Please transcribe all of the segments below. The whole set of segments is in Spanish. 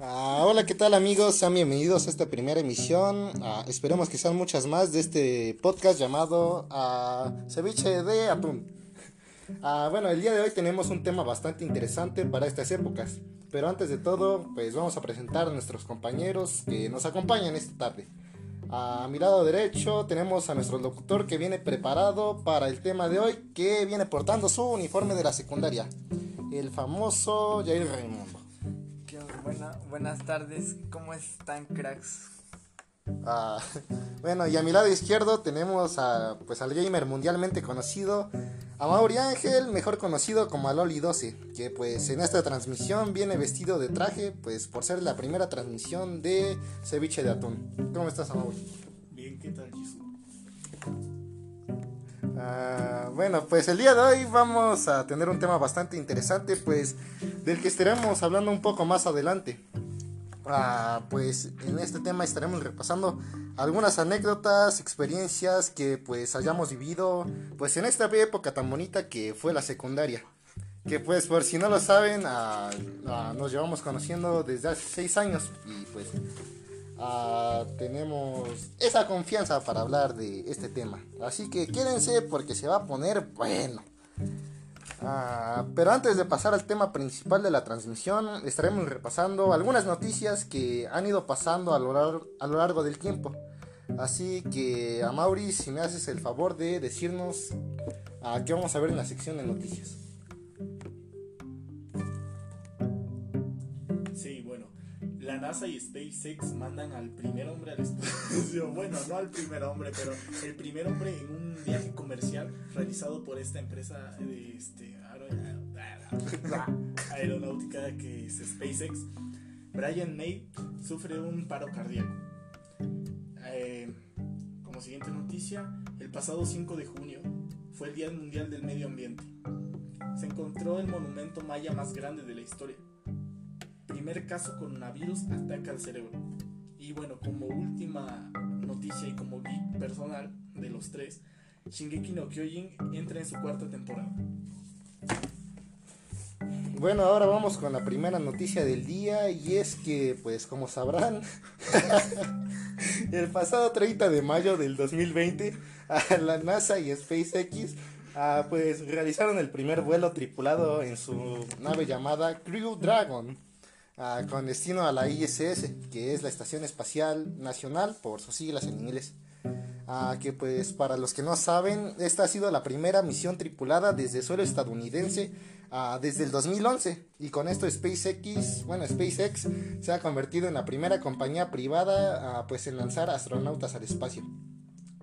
Ah, hola, ¿qué tal amigos? Sean bienvenidos a esta primera emisión. Ah, esperemos que sean muchas más de este podcast llamado ah, Ceviche de Atún. Bueno, el día de hoy tenemos un tema bastante interesante para estas épocas. Pero antes de todo, pues vamos a presentar a nuestros compañeros que nos acompañan esta tarde. A mi lado derecho tenemos a nuestro locutor que viene preparado para el tema de hoy, que viene portando su uniforme de la secundaria, el famoso Jair Raimundo. Buenas tardes, ¿cómo están cracks? Ah, bueno, y a mi lado izquierdo tenemos a, pues, al gamer mundialmente conocido, a Mauri Ángel, mejor conocido como Aloli 12, que pues en esta transmisión viene vestido de traje, pues por ser la primera transmisión de ceviche de atún. ¿Cómo estás, Mauri? Bien, ¿qué tal, Jesús? Ah, bueno, pues el día de hoy vamos a tener un tema bastante interesante, pues del que estaremos hablando un poco más adelante. Ah, pues en este tema estaremos repasando algunas anécdotas, experiencias que pues hayamos vivido, pues en esta época tan bonita que fue la secundaria. Que pues por si no lo saben, ah, nos llevamos conociendo desde hace seis años y pues ah, tenemos esa confianza para hablar de este tema. Así que quédense porque se va a poner bueno. Ah, pero antes de pasar al tema principal de la transmisión, estaremos repasando algunas noticias que han ido pasando a lo, largo del tiempo. Así que, a Mauri, si me haces el favor de decirnos a qué vamos a ver en la sección de noticias. La NASA y SpaceX mandan al primer hombre al espacio. Bueno, no al primer hombre, pero el primer hombre en un viaje comercial realizado por esta empresa de este, aero- aeronáutica que es SpaceX. Brian May sufre un paro cardíaco. Eh, como siguiente noticia, el pasado 5 de junio fue el Día Mundial del Medio Ambiente. Se encontró el monumento maya más grande de la historia. Primer caso coronavirus ataca al cerebro. Y bueno, como última noticia y como geek personal de los tres, Shingeki no Kyojin entra en su cuarta temporada. Bueno, ahora vamos con la primera noticia del día y es que, pues como sabrán, el pasado 30 de mayo del 2020, a la NASA y SpaceX ah, pues realizaron el primer vuelo tripulado en su nave llamada Crew Dragon, con destino a la ISS, que es la Estación Espacial Nacional por sus siglas en inglés. Que pues para los que no saben, esta ha sido la primera misión tripulada desde suelo estadounidense desde el 2011 y con esto SpaceX, bueno SpaceX se ha convertido en la primera compañía privada pues en lanzar astronautas al espacio.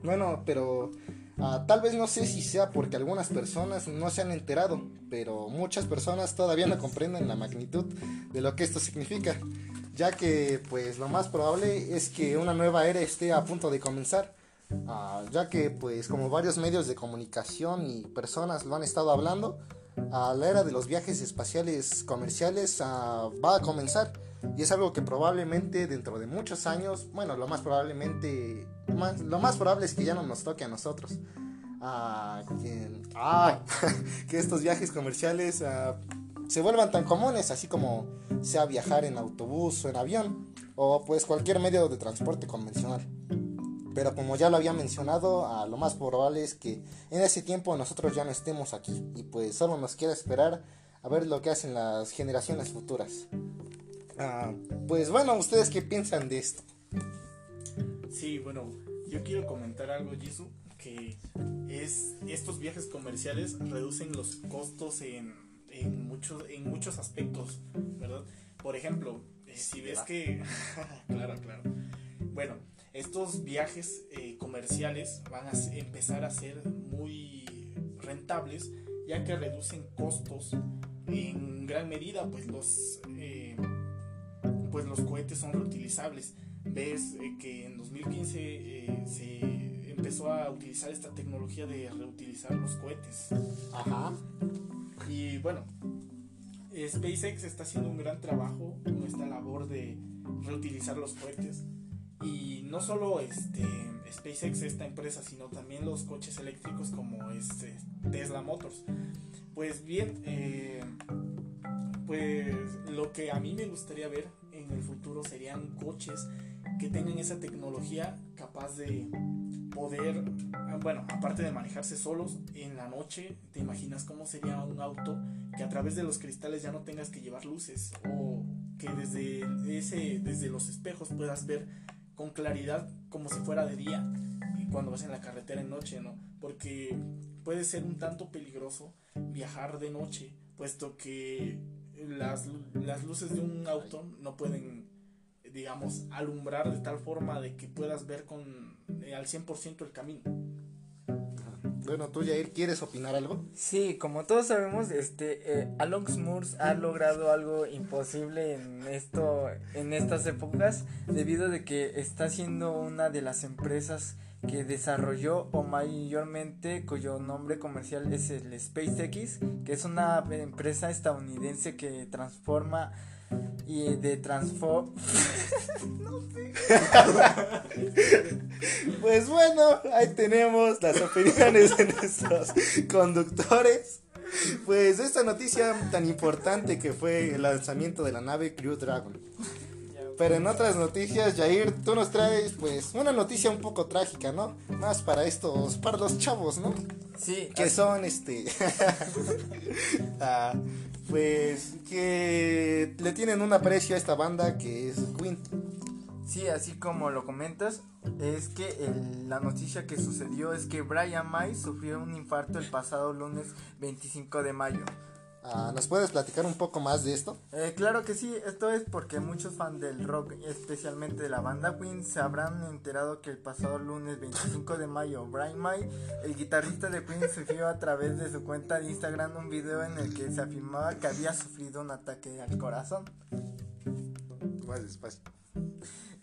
Bueno, pero ah, tal vez no sé si sea porque algunas personas no se han enterado, pero muchas personas todavía no comprenden la magnitud de lo que esto significa, ya que pues lo más probable es que una nueva era esté a punto de comenzar. Ah, ya que pues como varios medios de comunicación y personas lo han estado hablando, ah, la era de los viajes espaciales comerciales ah, va a comenzar y es algo que probablemente dentro de muchos años, bueno, lo más probablemente, lo más probable es que ya no nos toque a nosotros. Que, que estos viajes comerciales ah, se vuelvan tan comunes, así como sea viajar en autobús o en avión, o pues cualquier medio de transporte convencional. Pero como ya lo había mencionado, ah, lo más probable es que en ese tiempo nosotros ya no estemos aquí y pues solo nos queda esperar a ver lo que hacen las generaciones futuras. Ah, pues bueno, ¿ustedes qué piensan de esto? Sí, bueno, yo quiero comentar algo, Jisoo, que es estos viajes comerciales reducen los costos en, en, muchos, en muchos aspectos, ¿verdad? Por ejemplo, eh, si ves que... claro, claro. Bueno, estos viajes eh, comerciales van a empezar a ser muy rentables, ya que reducen costos en gran medida, pues los... eh, pues los cohetes son reutilizables. Ves eh, que en 2015 eh, se empezó a utilizar esta tecnología de reutilizar los cohetes. Ajá. Y bueno, SpaceX está haciendo un gran trabajo con esta labor de reutilizar los cohetes. Y no solo este, SpaceX, esta empresa, sino también los coches eléctricos como este, Tesla Motors. Pues bien, eh, pues lo que a mí me gustaría ver en el futuro serían coches que tengan esa tecnología capaz de poder, ah, bueno, aparte de manejarse solos en la noche, ¿te imaginas cómo sería un auto que a través de los cristales ya no tengas que llevar luces o que desde ese desde los espejos puedas ver con claridad como si fuera de día cuando vas en la carretera en noche, ¿no? Porque puede ser un tanto peligroso viajar de noche, puesto que las, las luces de un auto no pueden digamos, alumbrar de tal forma de que puedas ver con eh, al 100% el camino. Bueno, tú Jair, ¿quieres opinar algo? Sí, como todos sabemos, este eh, Alon Moores ha logrado algo imposible en esto en estas épocas debido de que está siendo una de las empresas que desarrolló o mayormente cuyo nombre comercial es el SpaceX, que es una empresa estadounidense que transforma y de transform pues bueno, ahí tenemos las opiniones de nuestros conductores. Pues esta noticia tan importante que fue el lanzamiento de la nave Crew Dragon. Pero en otras noticias, Jair, tú nos traes pues una noticia un poco trágica, ¿no? Más para estos, para los chavos, ¿no? Sí. Que son este... Ah, pues que le tienen un aprecio a esta banda que es Queen. Sí, así como lo comentas, es que la noticia que sucedió es que Brian May sufrió un infarto el pasado lunes 25 de mayo. Ah, ¿Nos puedes platicar un poco más de esto? Eh, claro que sí, esto es porque muchos fans del rock, especialmente de la banda Queen, se habrán enterado que el pasado lunes 25 de mayo, Brian May, el guitarrista de Queen, sufrió a través de su cuenta de Instagram un video en el que se afirmaba que había sufrido un ataque al corazón. Más despacio.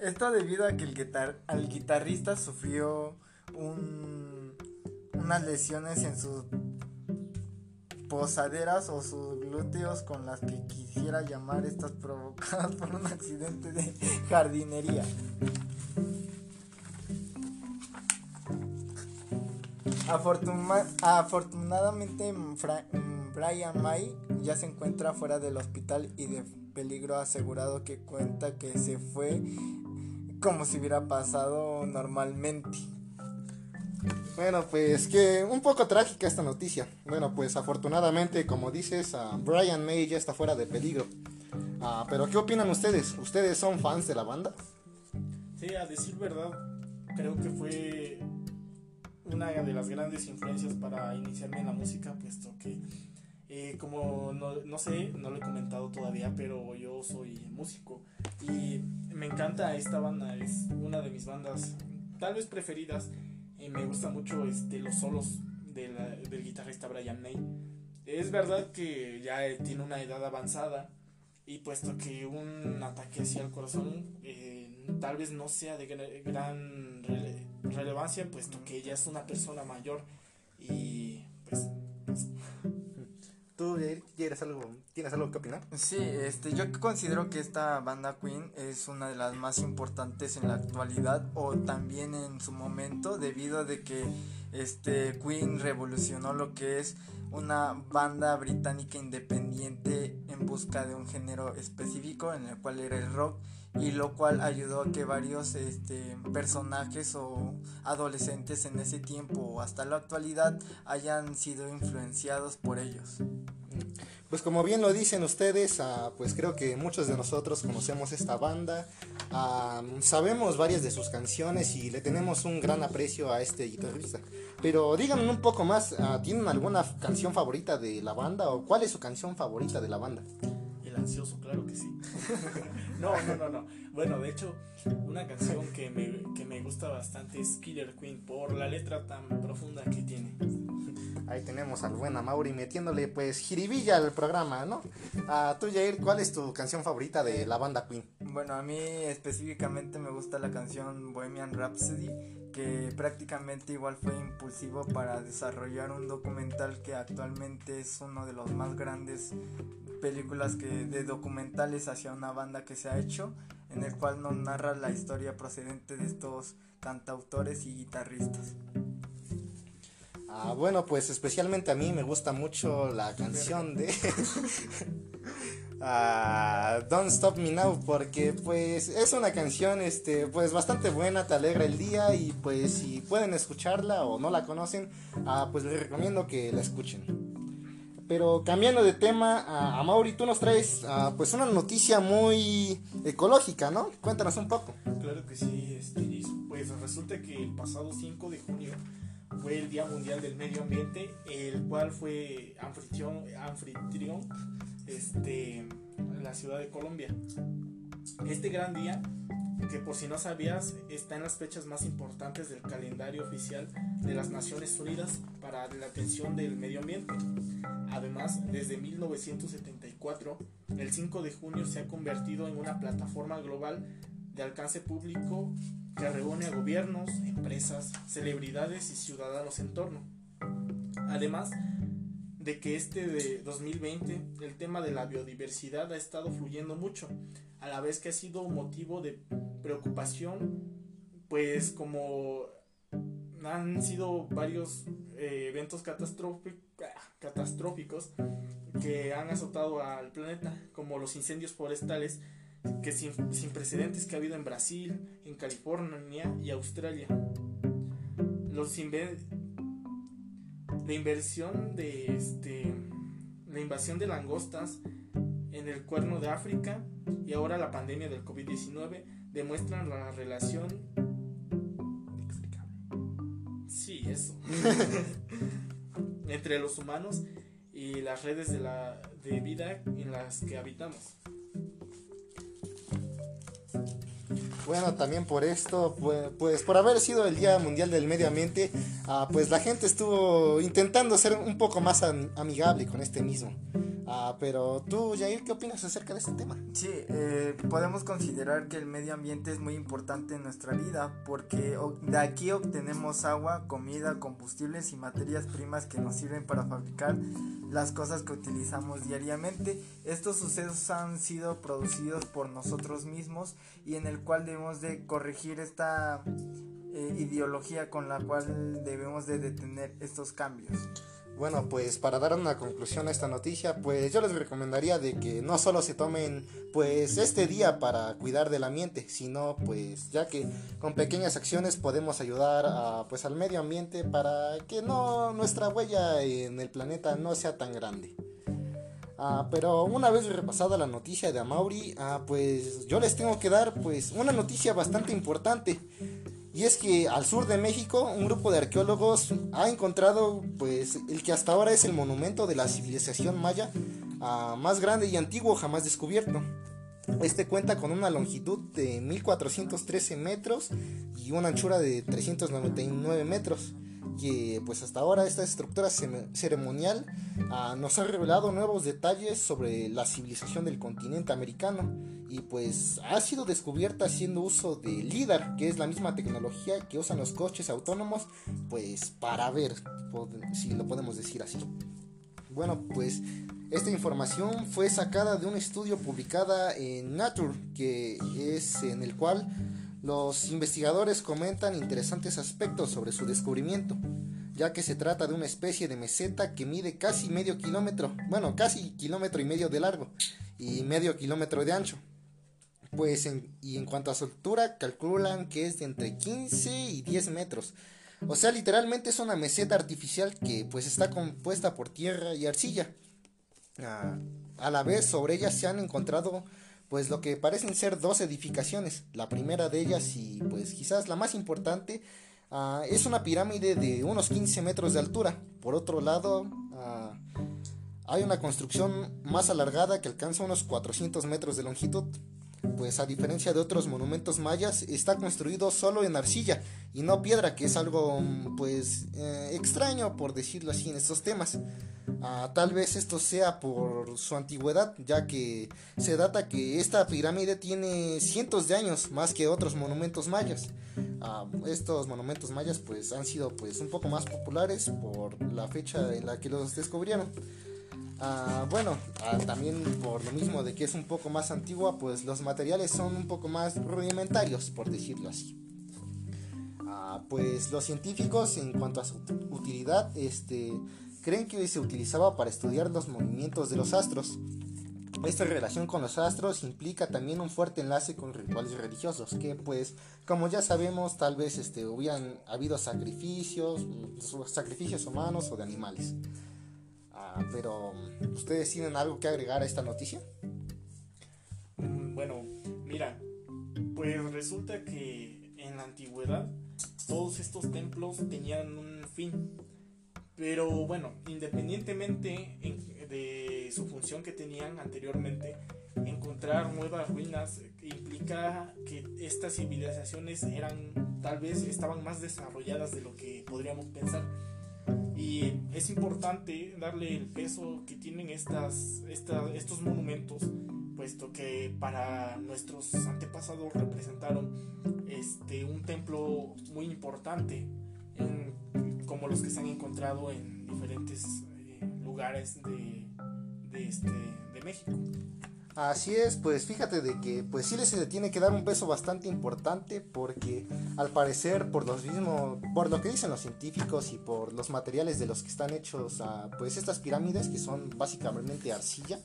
Esto debido a que el, guitar el guitarrista sufrió un, unas lesiones en sus posaderas o sus glúteos con las que quisiera llamar estas provocadas por un accidente de jardinería. afortunadamente Brian May ya se encuentra fuera del hospital y de peligro asegurado que cuenta que se fue como si hubiera pasado normalmente. Bueno, pues que un poco trágica esta noticia. Bueno, pues afortunadamente, como dices, Brian May ya está fuera de peligro. Ah, pero ¿qué opinan ustedes? ¿Ustedes son fans de la banda? Sí, a decir verdad, creo que fue una de las grandes influencias para iniciarme en la música, puesto que, eh, como no, no, sé, no lo he comentado todavía, pero yo soy músico y me encanta esta banda, es una de mis bandas tal vez preferidas y me gusta mucho este, los solos del guitarrista Brian May. Es verdad que ya tiene una edad avanzada y puesto que un ataque hacia el corazón eh, tal vez no sea de gran relevancia, puesto que ella es una persona mayor y pues ¿Tú quieres algo, tienes algo que opinar? Sí, este, yo considero que esta banda Queen es una de las más importantes en la actualidad o también en su momento debido a de que este Queen revolucionó lo que es una banda británica independiente en busca de un género específico en el cual era el rock y lo cual ayudó a que varios este, personajes o adolescentes en ese tiempo o hasta la actualidad hayan sido influenciados por ellos. Pues como bien lo dicen ustedes, ah, pues creo que muchos de nosotros conocemos esta banda, ah, sabemos varias de sus canciones y le tenemos un gran aprecio a este guitarrista. Pero díganme un poco más, ah, ¿tienen alguna canción favorita de la banda o cuál es su canción favorita de la banda? El ansioso, claro que sí. no, no, no, no. Bueno, de hecho, una canción que me, que me gusta bastante es Killer Queen por la letra tan profunda que tiene. Ahí tenemos al buen Mauri metiéndole pues jiribilla al programa, ¿no? A tú Jair, ¿cuál es tu canción favorita de la banda Queen? Bueno, a mí específicamente me gusta la canción Bohemian Rhapsody, que prácticamente igual fue impulsivo para desarrollar un documental que actualmente es uno de los más grandes películas que de documentales hacia una banda que se ha hecho, en el cual nos narra la historia procedente de estos cantautores y guitarristas. Ah, bueno, pues especialmente a mí me gusta mucho la canción de... a Don't Stop Me Now porque pues es una canción este pues bastante buena, te alegra el día y pues si pueden escucharla o no la conocen, ah, pues les recomiendo que la escuchen. Pero cambiando de tema, a Mauri, tú nos traes ah, pues una noticia muy ecológica, ¿no? Cuéntanos un poco. Claro que sí, este, pues resulta que el pasado 5 de junio fue el Día Mundial del Medio Ambiente, el cual fue anfitrión, anfitrión este, la ciudad de Colombia. Este gran día, que por si no sabías, está en las fechas más importantes del calendario oficial de las Naciones Unidas para la atención del medio ambiente. Además, desde 1974, el 5 de junio se ha convertido en una plataforma global de alcance público que reúne a gobiernos, empresas, celebridades y ciudadanos en torno. Además de que este de 2020 el tema de la biodiversidad ha estado fluyendo mucho, a la vez que ha sido motivo de preocupación, pues como han sido varios eh, eventos catastróficos que han azotado al planeta, como los incendios forestales que sin, precedentes que ha habido en Brasil, en California y Australia. Los la inversión de este la invasión de langostas en el cuerno de África y ahora la pandemia del COVID-19 demuestran la relación Sí, eso. entre los humanos y las redes de la de vida en las que habitamos. Bueno, también por esto, pues, pues, por haber sido el Día Mundial del Medio Ambiente, ah, pues la gente estuvo intentando ser un poco más amigable con este mismo. Ah, pero tú, Jair, ¿qué opinas acerca de este tema? Sí, eh, podemos considerar que el medio ambiente es muy importante en nuestra vida porque de aquí obtenemos agua, comida, combustibles y materias primas que nos sirven para fabricar las cosas que utilizamos diariamente. Estos sucesos han sido producidos por nosotros mismos y en el cual debemos de corregir esta eh, ideología con la cual debemos de detener estos cambios. Bueno, pues para dar una conclusión a esta noticia, pues yo les recomendaría de que no solo se tomen pues este día para cuidar del ambiente, sino pues ya que con pequeñas acciones podemos ayudar a, pues al medio ambiente para que no nuestra huella en el planeta no sea tan grande. Ah, pero una vez repasada la noticia de Amauri, ah, pues yo les tengo que dar pues una noticia bastante importante y es que al sur de México un grupo de arqueólogos ha encontrado pues el que hasta ahora es el monumento de la civilización maya ah, más grande y antiguo jamás descubierto. Este cuenta con una longitud de 1413 metros y una anchura de 399 metros que pues hasta ahora esta estructura ceremonial ah, nos ha revelado nuevos detalles sobre la civilización del continente americano y pues ha sido descubierta haciendo uso de LIDAR, que es la misma tecnología que usan los coches autónomos pues para ver, si lo podemos decir así. Bueno, pues esta información fue sacada de un estudio publicada en Nature, que es en el cual los investigadores comentan interesantes aspectos sobre su descubrimiento, ya que se trata de una especie de meseta que mide casi medio kilómetro, bueno, casi kilómetro y medio de largo y medio kilómetro de ancho. Pues y en cuanto a su altura, calculan que es de entre 15 y 10 metros. O sea, literalmente es una meseta artificial que pues está compuesta por tierra y arcilla. Ah, a la vez sobre ella se han encontrado pues lo que parecen ser dos edificaciones. La primera de ellas y pues quizás la más importante ah, es una pirámide de unos 15 metros de altura. Por otro lado, ah, hay una construcción más alargada que alcanza unos 400 metros de longitud. Pues a diferencia de otros monumentos mayas, está construido solo en arcilla y no piedra, que es algo pues eh, extraño por decirlo así en estos temas. Ah, tal vez esto sea por su antigüedad, ya que se data que esta pirámide tiene cientos de años más que otros monumentos mayas. Ah, estos monumentos mayas pues han sido pues un poco más populares por la fecha en la que los descubrieron. Ah, bueno, también por lo mismo de que es un poco más antigua, pues los materiales son un poco más rudimentarios, por decirlo así. pues los científicos en cuanto a su utilidad, este creen que se utilizaba para estudiar los movimientos de los astros. Esta relación con los astros implica también un fuerte enlace con rituales religiosos, que pues como ya sabemos tal vez este, hubieran habido sacrificios, mm, sacrificios humanos o de animales. Ah, pero, ¿ustedes tienen algo que agregar a esta noticia? Mm, bueno, mira, pues resulta que en la antigüedad todos estos templos tenían un fin. Pero bueno, independientemente de su función que tenían anteriormente, encontrar nuevas ruinas implica que estas civilizaciones eran tal vez estaban más desarrolladas de lo que podríamos pensar y es importante darle el peso que tienen estas, estos monumentos, puesto que para nuestros antepasados representaron este, un templo muy importante, como los que se han encontrado en diferentes eh, lugares de, de, este, de México. Así es, pues fíjate de que pues sí les tiene que dar un peso bastante importante porque al parecer por los mismos, por lo que dicen los científicos y por los materiales de los que están hechos ah, pues estas pirámides que son básicamente arcilla,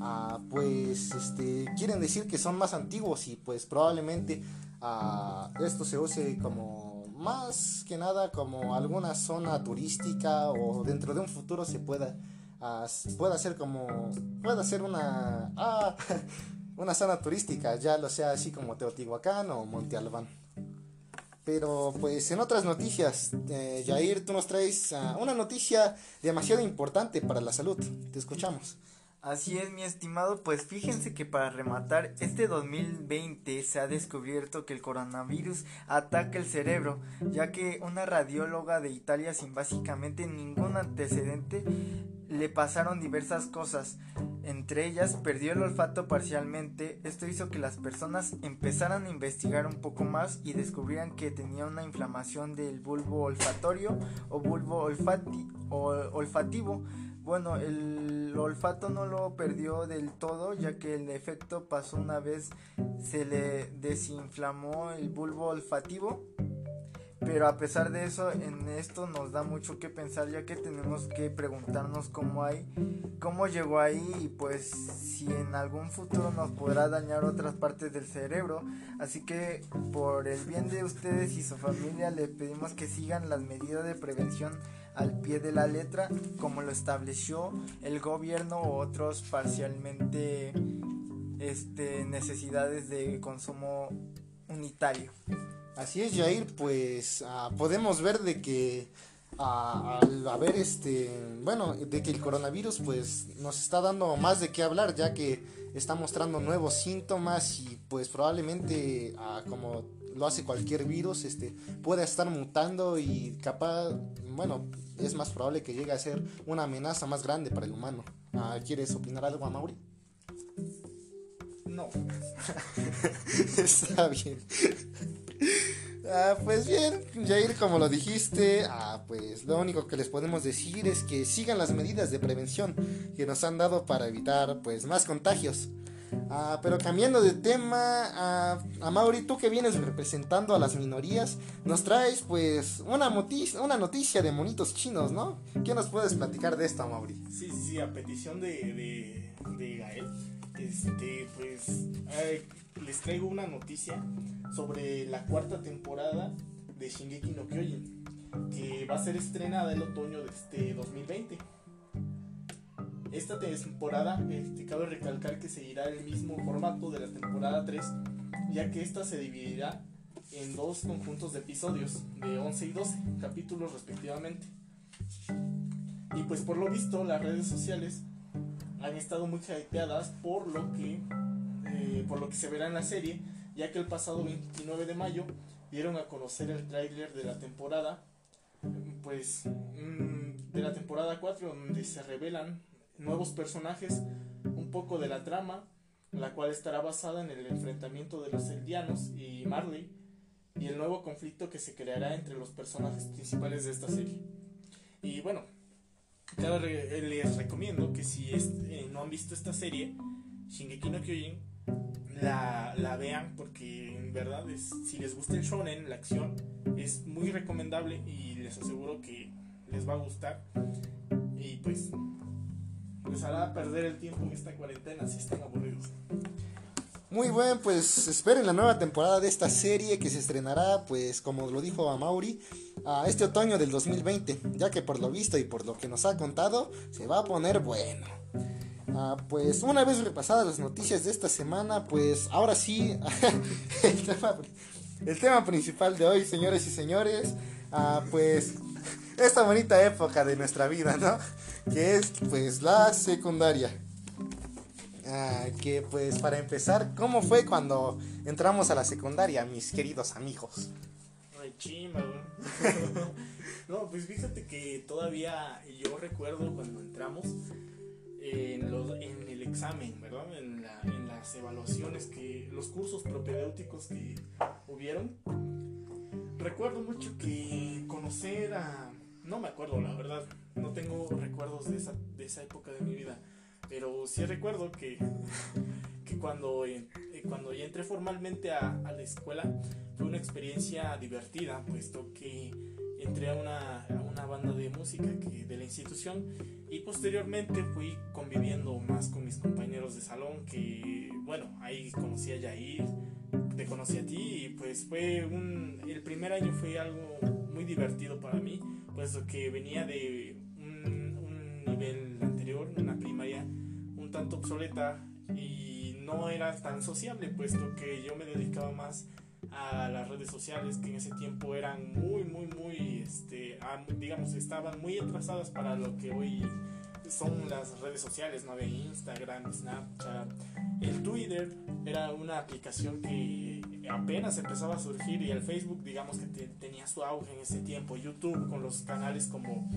ah, pues este quieren decir que son más antiguos y pues probablemente ah, esto se use como más que nada como alguna zona turística o dentro de un futuro se pueda pueda ser como, pueda ser una, ah, una zona turística, ya lo sea así como Teotihuacán o Monte Albán. Pero pues en otras noticias, eh, Jair, tú nos traes ah, una noticia demasiado importante para la salud. Te escuchamos. Así es, mi estimado, pues fíjense que para rematar, este 2020 se ha descubierto que el coronavirus ataca el cerebro, ya que una radióloga de Italia sin básicamente ningún antecedente le pasaron diversas cosas. Entre ellas, perdió el olfato parcialmente. Esto hizo que las personas empezaran a investigar un poco más y descubrieran que tenía una inflamación del bulbo olfatorio o bulbo olfati o olfativo bueno, el olfato no lo perdió del todo, ya que el efecto pasó una vez se le desinflamó el bulbo olfativo. Pero a pesar de eso, en esto nos da mucho que pensar, ya que tenemos que preguntarnos cómo hay, cómo llegó ahí y pues si en algún futuro nos podrá dañar otras partes del cerebro. Así que por el bien de ustedes y su familia, le pedimos que sigan las medidas de prevención al pie de la letra como lo estableció el gobierno u otros parcialmente este, necesidades de consumo unitario. Así es, Jair, pues ah, podemos ver de que ah, al haber este, bueno, de que el coronavirus pues nos está dando más de qué hablar ya que está mostrando nuevos síntomas y pues probablemente ah, como lo hace cualquier virus, este, pueda estar mutando y capaz, bueno, es más probable que llegue a ser una amenaza más grande para el humano. Ah, ¿Quieres opinar algo, a Mauri? No. Está bien. Ah, pues bien, Jair, como lo dijiste, ah, pues lo único que les podemos decir es que sigan las medidas de prevención que nos han dado para evitar pues más contagios. Ah, pero cambiando de tema, a Mauri, tú que vienes representando a las minorías, nos traes pues una, noticia, una noticia de monitos chinos, ¿no? ¿Qué nos puedes platicar de esto, Mauri? Sí, sí, sí, a petición de, de, Gael, este, pues les traigo una noticia sobre la cuarta temporada de Shingeki no Kyojin, que va a ser estrenada el otoño de este 2020. Esta temporada, este, cabe recalcar que seguirá el mismo formato de la temporada 3, ya que esta se dividirá en dos conjuntos de episodios, de 11 y 12 capítulos respectivamente. Y pues por lo visto las redes sociales han estado muy hypeadas por lo que, eh, por lo que se verá en la serie, ya que el pasado 29 de mayo dieron a conocer el tráiler de la temporada, pues mm, de la temporada 4 donde se revelan nuevos personajes, un poco de la trama, la cual estará basada en el enfrentamiento de los Eldianos y Marley y el nuevo conflicto que se creará entre los personajes principales de esta serie. Y bueno, les recomiendo que si eh, no han visto esta serie, Shingeki no Kyojin, la, la vean porque en verdad si les gusta el shonen, la acción, es muy recomendable y les aseguro que les va a gustar. Y pues les hará perder el tiempo en esta cuarentena si están aburridos. Muy bien, pues esperen la nueva temporada de esta serie que se estrenará, pues como lo dijo a Mauri, a este otoño del 2020, ya que por lo visto y por lo que nos ha contado, se va a poner bueno. Ah, pues una vez repasadas las noticias de esta semana, pues ahora sí, el, tema, principal de hoy, señores y señores, ah, pues esta bonita época de nuestra vida, ¿no? Que es pues la secundaria. Ah, que pues para empezar, ¿cómo fue cuando entramos a la secundaria, mis queridos amigos? Ay, chima, no, pues fíjate que todavía yo recuerdo cuando entramos en, los, en el examen, ¿verdad? En, la- en las evaluaciones que, los cursos propedéuticos que hubieron. Recuerdo mucho que conocer a, no me acuerdo la verdad, no tengo recuerdos de esa, de esa época de mi vida, pero sí recuerdo que, que cuando, eh, eh, cuando ya entré formalmente a, a la escuela fue una experiencia divertida, puesto que entré a una, a una banda de música que, de la institución y posteriormente fui conviviendo más con mis compañeros de salón que, bueno, ahí conocí a Yair, te conocí a ti y pues fue un, el primer año fue algo muy divertido para mí, puesto que venía de un, un nivel anterior, una primaria un tanto obsoleta y no era tan sociable, puesto que yo me dedicaba más a las redes sociales que en ese tiempo eran muy muy muy este a- digamos estaban muy atrasadas para lo que hoy son las redes sociales no había Instagram Snapchat. El Twitter era una aplicación que apenas empezaba a surgir y el Facebook digamos que te- tenía su auge en ese tiempo. YouTube con los canales como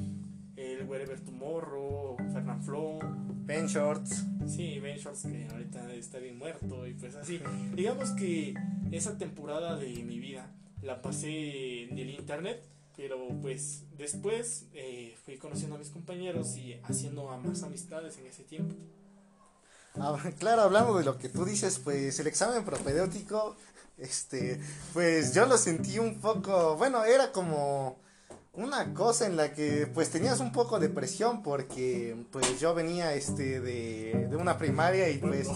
el Wherever Tomorrow Fernand Flow Ben Shorts. Sí, Ben Shorts que ahorita está bien muerto y pues así. Digamos que esa temporada de mi vida la pasé en el internet, pero pues después eh, fui conociendo a mis compañeros y haciendo a más amistades en ese tiempo. Ah, claro, hablando de lo que tú dices, pues el examen propedéutico, este, pues yo lo sentí un poco, bueno, era como una cosa en la que pues tenías un poco de presión porque pues yo venía este de, de una primaria y pues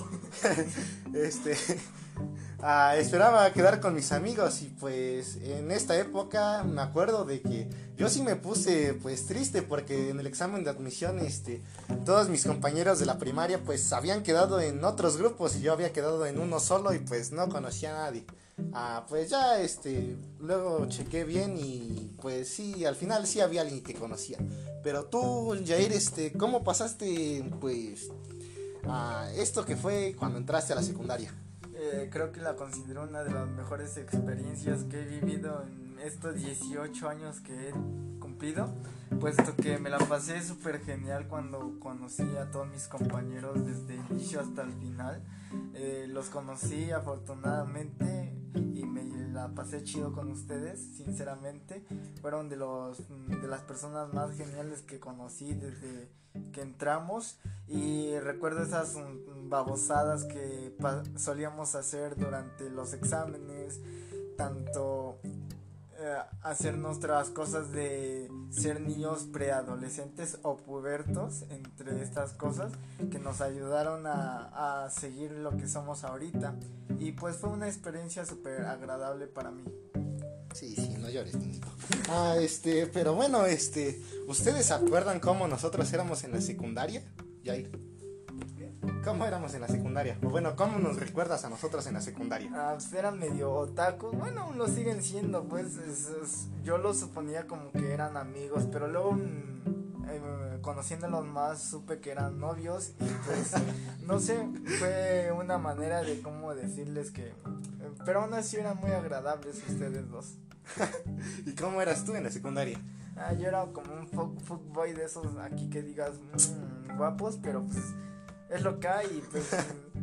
este ah, esperaba quedar con mis amigos y pues en esta época me acuerdo de que yo sí me puse pues triste porque en el examen de admisión este todos mis compañeros de la primaria pues habían quedado en otros grupos y yo había quedado en uno solo y pues no conocía a nadie. Ah, pues ya este luego chequé bien y pues sí, al final sí había alguien que conocía. Pero tú, Jair, este, ¿cómo pasaste pues a esto que fue cuando entraste a la secundaria? Eh, creo que la considero una de las mejores experiencias que he vivido en estos 18 años que he cumplido, puesto que me la pasé súper genial cuando conocí a todos mis compañeros desde el inicio hasta el final. Eh, los conocí afortunadamente pasé chido con ustedes, sinceramente. Fueron de, los, de las personas más geniales que conocí desde que entramos y recuerdo esas babosadas que solíamos hacer durante los exámenes, tanto eh, hacer nuestras cosas de ser niños preadolescentes o pubertos, entre estas cosas que nos ayudaron a, a seguir lo que somos ahorita. Y pues fue una experiencia súper agradable para mí. Sí, sí, no llores, niñito. Ah, este, pero bueno, este, ¿ustedes acuerdan cómo nosotros éramos en la secundaria? Jair. ¿Cómo éramos en la secundaria? O bueno, ¿cómo nos recuerdas a nosotros en la secundaria? Ah, pues eran medio otakus, bueno, aún lo siguen siendo, pues es- es- yo los suponía como que eran amigos, pero luego mm, eh, conociéndolos más supe que eran novios y pues no sé, fue una manera de cómo decirles que, eh, pero aún así eran muy agradables ustedes dos. ¿Y cómo eras tú en la secundaria? Ah, yo era como un fuck, fuckboy de esos aquí que digas "Mm, guapos, pero pues es lo que hay pues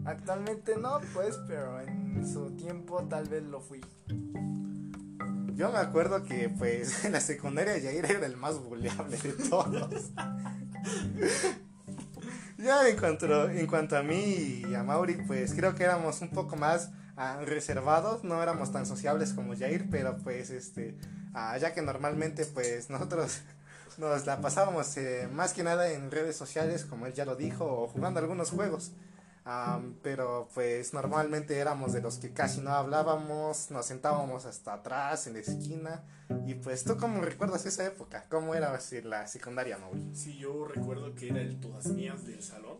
actualmente no, pues, pero en su tiempo tal vez lo fui. Yo me acuerdo que pues en la secundaria Jair era el más buleable de todos. ya en cuanto, en cuanto a mí y a Mauri, pues creo que éramos un poco más ah, reservados, no éramos tan sociables como Jair, pero pues este, ah, ya que normalmente pues nosotros nos la pasábamos eh, más que nada en redes sociales, como él ya lo dijo, o jugando algunos juegos. Pero pues normalmente éramos de los que casi no hablábamos, nos sentábamos hasta atrás en la esquina. Y pues tú cómo recuerdas esa época, cómo era así, la secundaria, Mauri. Sí, yo recuerdo que era el todas mías del salón.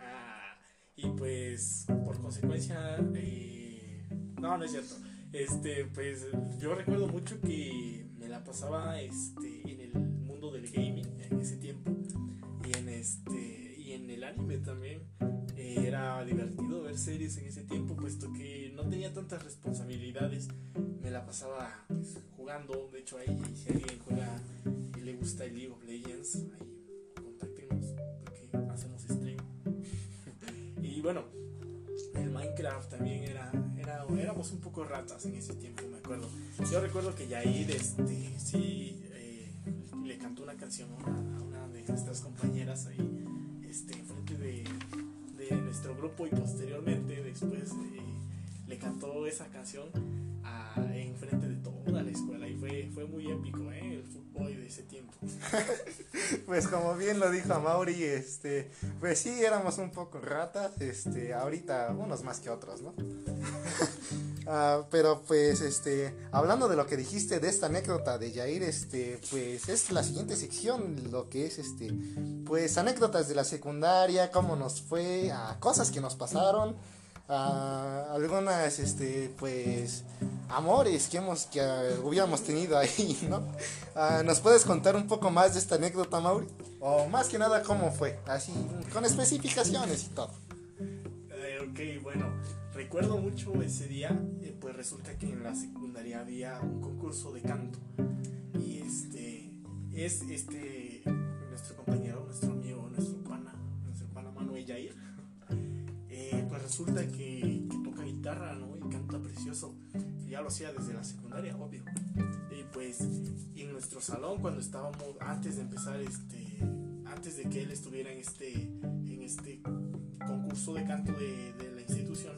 Ah, y pues, por consecuencia, eh, no, no es cierto. Este, pues, yo recuerdo mucho que me la pasaba, este, gaming en ese tiempo y en este y en el anime también. Eh, era divertido ver series en ese tiempo, puesto que no tenía tantas responsabilidades. Me la pasaba pues, jugando. De hecho, ahí si alguien juega y le gusta el League of Legends, ahí contáctenos porque hacemos stream. y bueno, el Minecraft también era, era éramos un poco ratas en ese tiempo, me acuerdo. Yo recuerdo que Yair, este, sí, eh, le cantó una canción a una, de nuestras compañeras ahí, este, enfrente de, de nuestro grupo y posteriormente después eh, le cantó esa canción a, enfrente de toda la escuela y fue, fue muy épico, ¿eh? El fútbol de ese tiempo. Pues como bien lo dijo Mauri, este, pues sí éramos un poco ratas, este, ahorita unos más que otros, ¿no? Ah, pero pues este, hablando de lo que dijiste de esta anécdota de Jair, este, pues es la siguiente sección, lo que es este, pues anécdotas de la secundaria, cómo nos fue, ah, cosas que nos pasaron, ah, algunas este, pues amores que hemos que hubiéramos tenido ahí, ¿no? Ah, ¿Nos puedes contar un poco más de esta anécdota, Mauri? O más que nada cómo fue, así, con especificaciones y todo. Eh, ok, bueno, recuerdo mucho ese día, eh, pues resulta que en la secundaria había un concurso de canto y este es este nuestro compañero, nuestro resulta que, que toca guitarra, ¿no? Y canta precioso, ya lo hacía desde la secundaria, obvio. Y pues en nuestro salón cuando estábamos antes de empezar este antes de que él estuviera en este en este concurso de canto de, de la institución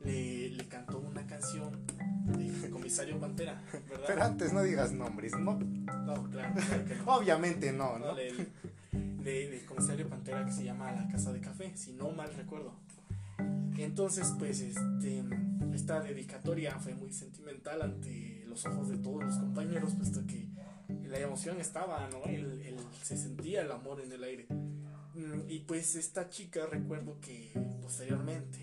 le, le cantó una canción de Comisario Pantera, ¿verdad? Pero antes no digas nombres, ¿no? No, claro, claro que no. Obviamente no, ¿no? No, de, de, de Comisario Pantera que se llama La Casa de Café, si no mal recuerdo. Entonces, pues, este, esta dedicatoria fue muy sentimental ante los ojos de todos los compañeros, puesto que la emoción estaba, ¿no? El- el- se sentía el amor en el aire. Mm, Y pues esta chica recuerdo que posteriormente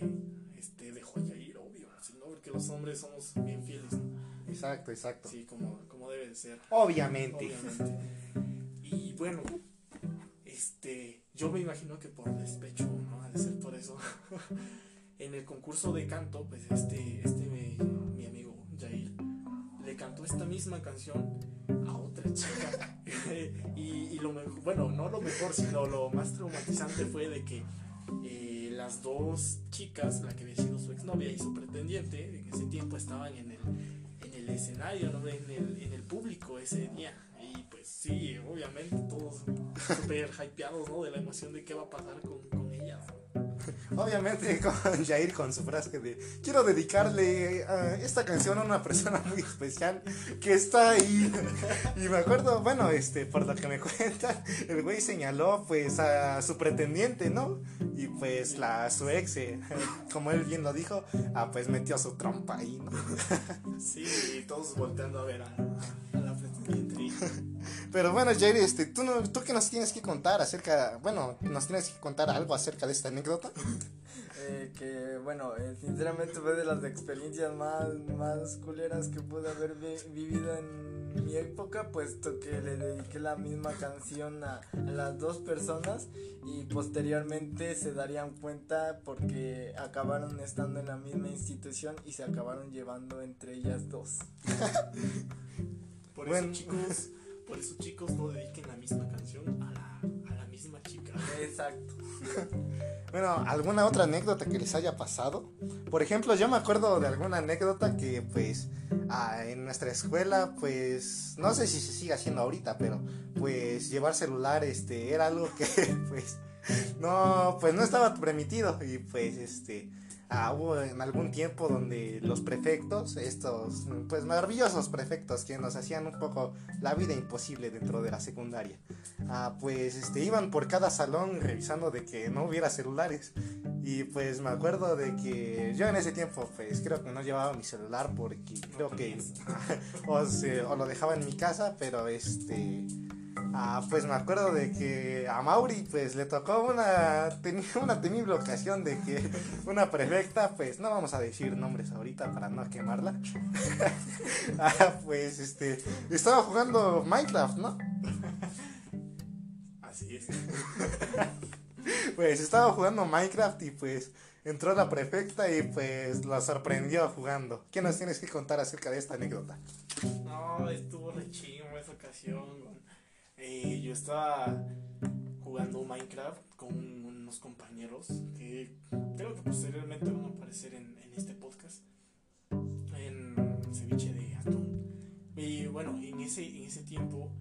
este, dejó a Yair, obvio, ¿sí, ¿no? Porque los hombres somos bien fieles, ¿no? Exacto, exacto. Sí, como, como debe de ser. Obviamente. Obviamente. Y bueno, este, yo me imagino que por despecho, ¿no? Ha de ser por eso. en el concurso de canto, pues este, este mi, mi amigo Jair le cantó esta misma canción a otra chica. y, y lo mejor, bueno, no lo mejor, sino lo más traumatizante fue de que eh, las dos chicas, la que había sido su exnovia y su pretendiente, en ese tiempo estaban en el, en el escenario, ¿no? en, el, en el público ese día. Y pues sí, obviamente todos súper hypeados, ¿no? De la emoción de qué va a pasar con, con ellas. Obviamente con Jair con su frase de quiero dedicarle eh, esta canción a una persona muy especial que está ahí. Y me acuerdo, bueno, este, por lo que me cuentan, el güey señaló pues a su pretendiente, ¿no? Y pues la su ex, eh, como él bien lo dijo, ah, pues metió su trompa ahí, ¿no? Sí, y todos volteando a ver a, a la pretendiente. Pero bueno, Jair, este, ¿tú, no, ¿tú qué nos tienes que contar acerca, bueno, nos tienes que contar algo acerca de esta anécdota? Eh, que bueno, eh, sinceramente fue de las experiencias más, más culeras que pude haber vi- vivido en mi época, puesto que le dediqué la misma canción a, a las dos personas y posteriormente se darían cuenta porque acabaron estando en la misma institución y se acabaron llevando entre ellas dos. por Bueno. eso, chicos, por eso, chicos, no dediquen la misma canción a la, a la misma chica. Exacto. Bueno, ¿alguna otra anécdota que les haya pasado? Por ejemplo, yo me acuerdo de alguna anécdota que pues ah, en nuestra escuela pues no sé si se sigue haciendo ahorita, pero pues llevar celular este era algo que pues no pues no estaba permitido y pues este hubo en algún tiempo donde los prefectos, estos pues maravillosos prefectos que nos hacían un poco la vida imposible dentro de la secundaria, ah, pues este, iban por cada salón revisando de que no hubiera celulares. Y pues me acuerdo de que yo en ese tiempo pues creo que no llevaba mi celular porque creo que o, o lo dejaba en mi casa, pero este... Ah, pues me acuerdo de que a Mauri pues le tocó una, tenía una temible ocasión de que una prefecta, pues no vamos a decir nombres ahorita para no quemarla, ah, pues este, estaba jugando Minecraft, ¿no? Así es. Pues estaba jugando Minecraft y pues entró la prefecta y pues la sorprendió jugando. ¿Qué nos tienes que contar acerca de esta anécdota? No, estuvo re chingo esa ocasión. weón. Eh, yo estaba jugando Minecraft con unos compañeros que creo que posteriormente van a aparecer en, este podcast. En ceviche de atún. Y bueno, en ese, en ese tiempo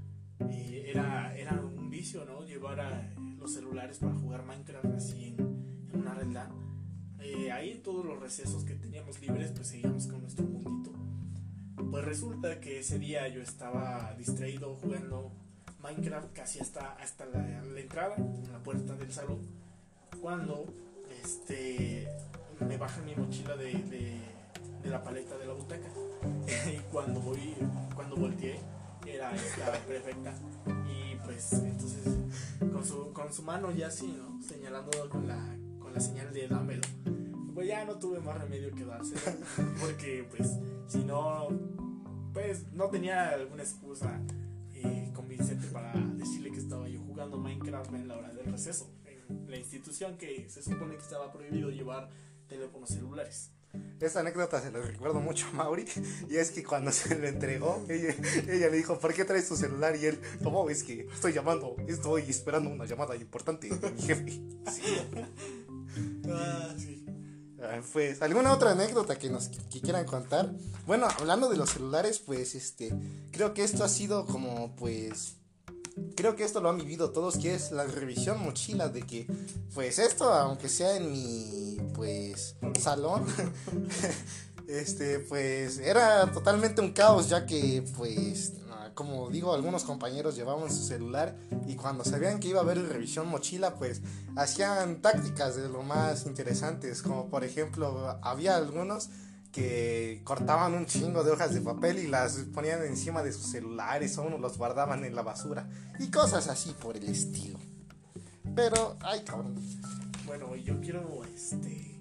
eh, era, era un vicio, ¿no? Llevar a los celulares para jugar Minecraft así en, una red. Eh, ahí todos los recesos que teníamos libres, pues seguíamos con nuestro mundito. Pues resulta que ese día yo estaba distraído jugando Minecraft casi hasta, hasta la, la entrada, en la puerta del salón, cuando este, me bajan mi mochila de, de, de la paleta de la butaca. y cuando voy, cuando volteé, era esta prefecta. Y pues entonces con su, con su mano ya así, ¿no? Señalando con la, con la señal de dámelo. Pues ya no tuve más remedio que dárselo. Porque pues si no, pues no tenía alguna excusa eh, convincente para decirle que estaba yo jugando Minecraft en la hora del receso. En la institución que se supone que estaba prohibido llevar teléfonos celulares. Esta anécdota se la recuerdo mucho a Mauri y es que cuando se lo entregó, ella, ella le dijo, ¿por qué traes tu celular? Y él, ¿cómo es que estoy llamando? Estoy esperando una llamada importante de mi jefe. Ah, sí. Pues, ¿alguna otra anécdota que nos quieran contar? Bueno, hablando de los celulares, pues, este, creo que esto ha sido como, pues, creo que esto lo han vivido todos, que es la revisión mochila de que, pues, esto, aunque sea en mi, pues, salón, este, pues, era totalmente un caos, ya que, pues, como digo, algunos compañeros llevaban su celular y cuando sabían que iba a haber revisión mochila, pues, hacían tácticas de lo más interesantes, como por ejemplo, había algunos que cortaban un chingo de hojas de papel y las ponían encima de sus celulares o uno los guardaban en la basura y cosas así por el estilo. Pero, ay cabrón. Bueno, yo quiero este,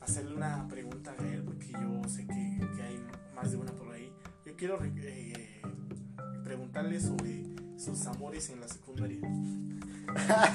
hacerle una pregunta a él, porque yo sé que, que hay más de una por ahí. Yo quiero eh, preguntarle sobre sus amores en la secundaria.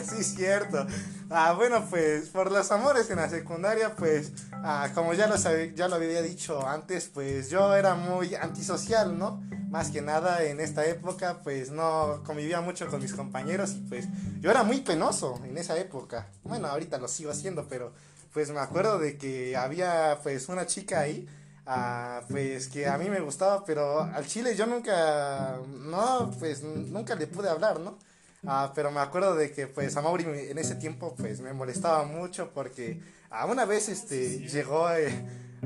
sí, es cierto. Ah, bueno, pues por los amores en la secundaria, pues ah, como ya lo, sabe- ya lo había dicho antes, pues yo era muy antisocial, ¿no? Más que nada en esta época, pues no convivía mucho con mis compañeros y pues yo era muy penoso en esa época. Bueno, ahorita lo sigo haciendo, pero pues me acuerdo de que había pues una chica ahí. Ah, pues que a mí me gustaba, pero al chile yo nunca, no, pues nunca le pude hablar, ¿no? Ah, pero me acuerdo de que pues a Mauri en ese tiempo pues me molestaba mucho porque a una vez este llegó eh,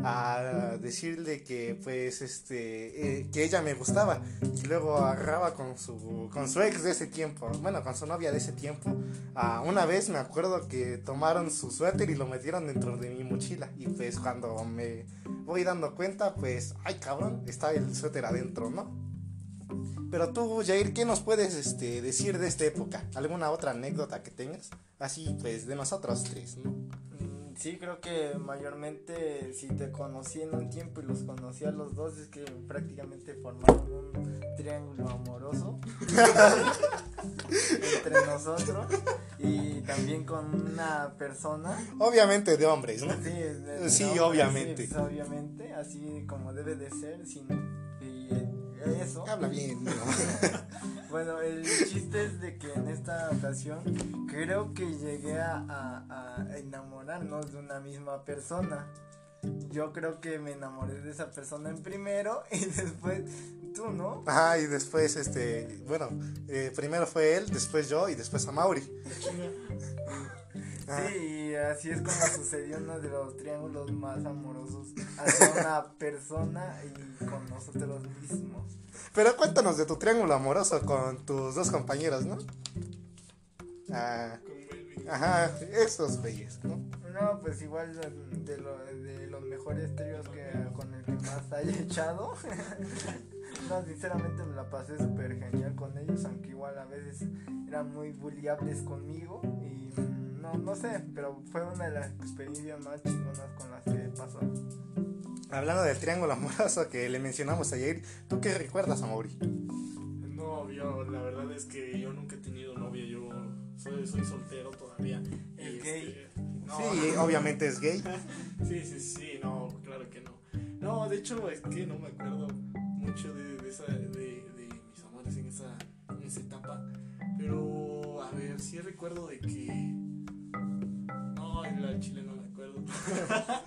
a decirle que pues este eh, que ella me gustaba y luego agarraba con su con su ex de ese tiempo bueno con su novia de ese tiempo Ah, una vez me acuerdo que tomaron su suéter y lo metieron dentro de mi mochila y pues cuando me voy dando cuenta pues ay cabrón está el suéter adentro no pero tú, Jair, ¿qué nos puedes este, decir de esta época? ¿Alguna otra anécdota que tengas? Así, pues, de nosotros tres, ¿no? Sí, creo que mayormente si te conocí en un tiempo y los conocí a los dos es que prácticamente formaron un triángulo amoroso entre nosotros y también con una persona. Obviamente de hombres, ¿no? Sí, de- Sí, no, obviamente. sí, pues, obviamente, así como debe de ser, sin, eso. Habla bien, ¿no? Bueno, el chiste es de que en esta ocasión creo que llegué a, a- a enamorarnos de una misma persona. Yo creo que me enamoré de esa persona en primero y después tú, ¿no? Ajá, y después, este, bueno, eh, primero fue él, después yo y después a Mauri. Sí, y así es como sucedió uno de los triángulos más amorosos hacia una persona y con nosotros mismos. Pero cuéntanos de tu triángulo amoroso con tus dos compañeros, ¿no? Ah, ajá, esos güeyes, ¿no? No, pues igual de, lo, de los mejores tríos que con el que más haya echado. no, sinceramente me la pasé súper genial con ellos, aunque igual a veces eran muy bulliables conmigo y no, no sé, pero fue una de las experiencias más chingonas con las que pasó. Hablando del triángulo amoroso que le mencionamos ayer, ¿tú qué recuerdas, Amaury? No, yo la verdad es que yo nunca he tenido novia, yo soy, soy soltero todavía. y Es gay. no, sí, obviamente es gay. Sí, sí, sí, no, claro que no. No, de hecho es que no me acuerdo mucho de, de esa, de, de mis amores en esa, en esa etapa. Pero, a ver, sí recuerdo de que... No, en la chile no me acuerdo.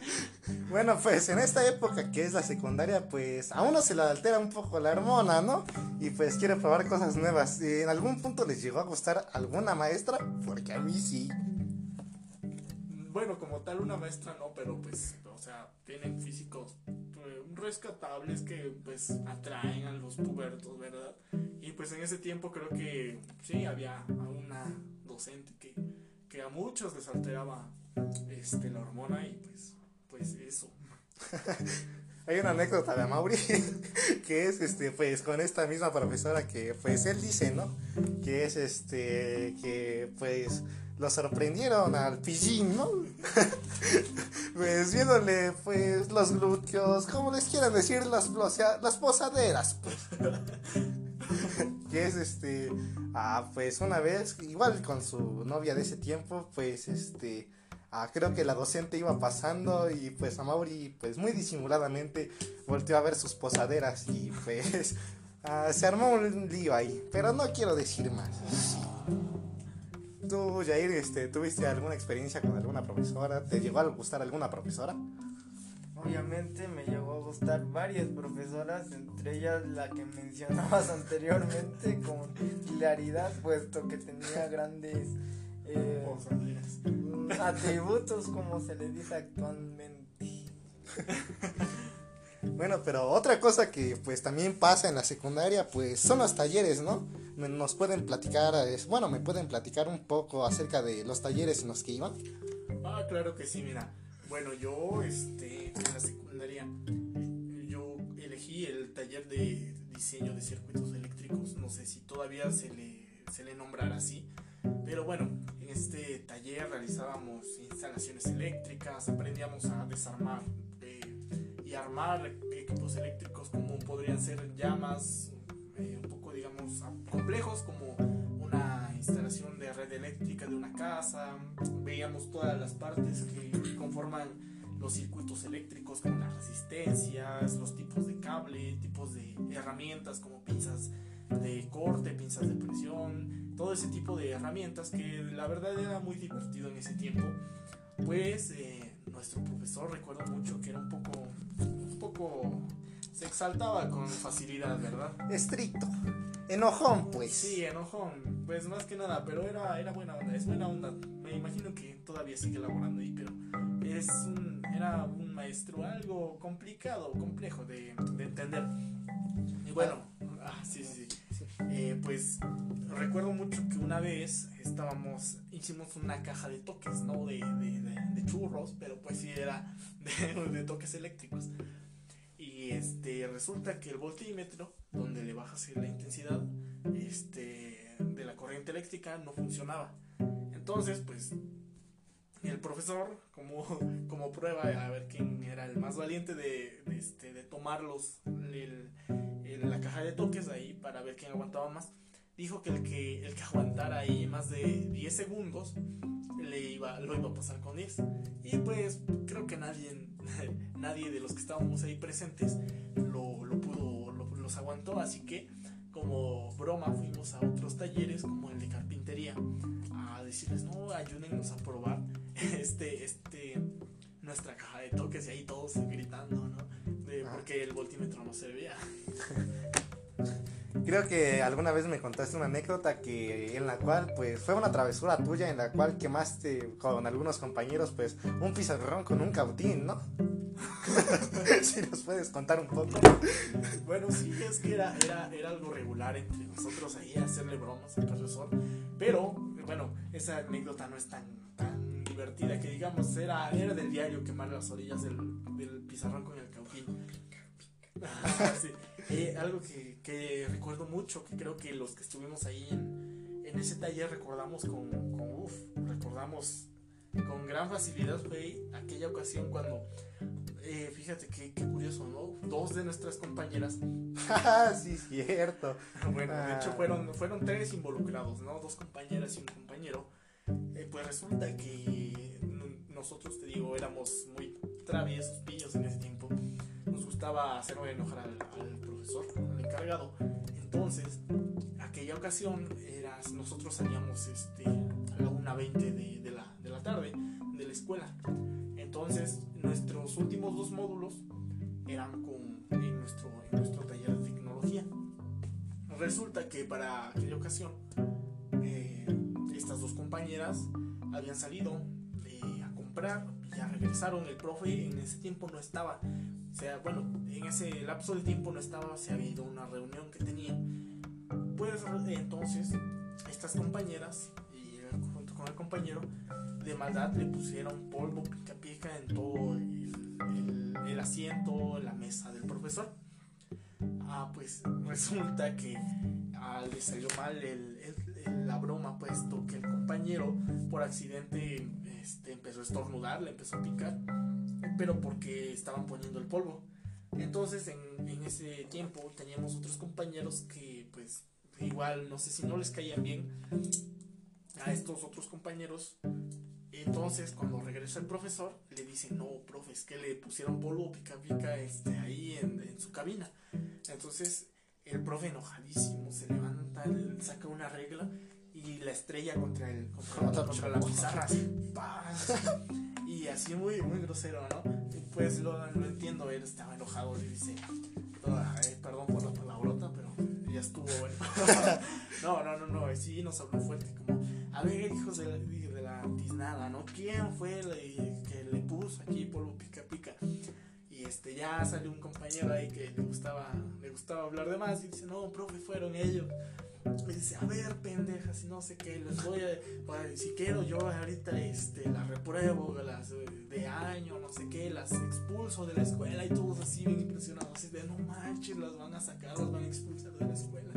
Bueno, pues en esta época que es la secundaria, pues a uno se le altera un poco la hormona, ¿no? Y pues quiere probar cosas nuevas. ¿En algún punto les llegó a gustar alguna maestra? Porque a mí sí. Bueno, como tal una maestra no, pero pues, o sea, tienen físicos pues, rescatables que pues atraen a los pubertos, ¿verdad? Y pues en ese tiempo creo que sí, había a una docente que, que a muchos les alteraba este, la hormona y pues, pues eso. Hay una anécdota de Mauri que es este pues con esta misma profesora que pues él dice, ¿no? Que es este que pues lo sorprendieron al pillín, ¿no? pues viéndole pues los glúteos, como les quieran decir las las posaderas, pues. que es este ah pues una vez igual con su novia de ese tiempo, pues este Ah, creo que la docente iba pasando y pues a Mauri pues muy disimuladamente volteó a ver sus posaderas y pues ah, se armó un lío ahí, pero no quiero decir más. ¿Tú, Jair, este, tuviste alguna experiencia con alguna profesora? ¿Te llegó a gustar alguna profesora? Obviamente me llegó a gustar varias profesoras, entre ellas la que mencionabas anteriormente con claridad, puesto que tenía grandes eh, atributos como se le dice actualmente. Bueno, pero otra cosa que pues también pasa en la secundaria pues son los talleres, ¿no? Nos pueden platicar, bueno, me pueden platicar un poco acerca de los talleres en los que iban. Ah, claro que sí, mira. Bueno, yo este, en la secundaria yo elegí el taller de diseño de circuitos eléctricos. No sé si todavía se le, se le nombrará así. Pero bueno, en este taller realizábamos instalaciones eléctricas, aprendíamos a desarmar eh, y armar equipos eléctricos como podrían ser llamas, eh, un poco digamos complejos como una instalación de red eléctrica de una casa, veíamos todas las partes que conforman los circuitos eléctricos como las resistencias, los tipos de cable, tipos de herramientas como pinzas de corte, pinzas de presión, todo ese tipo de herramientas que la verdad era muy divertido en ese tiempo. Pues eh, nuestro profesor recuerdo mucho que era un poco, un poco, se exaltaba con facilidad, ¿verdad? Estricto, enojón pues. Sí, enojón, pues más que nada, pero era, era buena onda, es buena onda. Me imagino que todavía sigue laborando ahí, pero es un, era un maestro algo complicado, complejo de, de entender. Y bueno, ah, sí, sí, sí. Eh, pues recuerdo mucho que una vez estábamos, hicimos una caja de toques, ¿no? De, de, de- de churros, pero pues sí era de, toques eléctricos. Y este, resulta que el voltímetro, donde le bajas la intensidad este, de la corriente eléctrica, no funcionaba. Entonces, pues, el profesor, como, como prueba a ver quién era el más valiente de, de, este, de tomar los, el- el- la caja de toques ahí para ver quién aguantaba más, dijo que el que, el que aguantara ahí más de 10 segundos le iba, lo iba a pasar con 10. Y pues creo que nadie, nadie de los que estábamos ahí presentes lo, lo pudo, lo- los aguantó, así que como broma fuimos a otros talleres como el de carpintería a decirles, no, ayúdennos a probar este, este, nuestra caja de toques y ahí todos gritando, ¿no? De- porque el voltímetro no servía. creo que alguna vez me contaste una anécdota que en la cual pues fue una travesura tuya en la cual quemaste con algunos compañeros pues un pizarrón con un cautín, ¿no? si nos puedes contar un poco. Bueno, sí, es que era, era, era algo regular entre nosotros ahí, hacerle bromas al profesor. Pero, bueno, esa anécdota no es tan, tan divertida que digamos, era, era del diario quemar las orillas del, del pizarrón con el sí. Eh, algo que, que, recuerdo mucho, que creo que los que estuvimos ahí en, en ese taller recordamos con, con uff, recordamos con gran facilidad fue aquella ocasión cuando, eh, fíjate qué curioso, ¿no? Dos de nuestras compañeras. sí, cierto. bueno, de hecho ah. fueron, fueron tres involucrados, ¿no? Dos compañeras y un compañero. Eh, pues resulta que nosotros, te digo, éramos muy traviesos, pillos en ese tiempo. Nos gustaba hacer enojar al, al profesor, al encargado. Entonces, aquella ocasión, era, nosotros salíamos este, a la 1.20 de, de, la, de la tarde de la escuela. Entonces, nuestros últimos dos módulos eran con, en, nuestro, en nuestro taller de tecnología. Resulta que para aquella ocasión, eh, estas dos compañeras habían salido eh, a comprar, ya regresaron, el profe en ese tiempo no estaba, o sea, bueno, en ese lapso de tiempo no estaba, se había ido a una reunión que tenía. Pues entonces, estas compañeras, y con el compañero, de maldad le pusieron polvo pica pica en todo el, el, asiento, la mesa del profesor. Ah, pues resulta que ah, le salió mal el, la broma, puesto que el compañero por accidente este, empezó a estornudar, le empezó a picar, pero porque estaban poniendo el polvo. Entonces en, en, ese tiempo teníamos otros compañeros que pues igual no sé si no les caían bien a estos otros compañeros. Entonces cuando regresa el profesor le dice, no, profe, es que le pusieron polvo pica pica este, ahí en, en su cabina. Entonces el profe enojadísimo se levanta, saca una regla y la estrella contra el contra, la pizarra y así muy muy grosero no pues lo, lo, entiendo él estaba enojado le dice perdón por la palabrota pero ya estuvo bueno no no no no sí nos habló fuerte como a ver hijos de la, de la tiznada no quién fue el que le puso aquí polvo pica pica y este ya salió un compañero ahí que le gustaba le gustaba hablar de más y dice no profe fueron ellos me dice, a ver, pendejas, y no sé qué, les voy a, si quiero yo ahorita este, las repruebo, las de año, no sé qué, las expulso de la escuela y todos así bien impresionados, así de, no manches, las van a sacar, las van a expulsar de la escuela.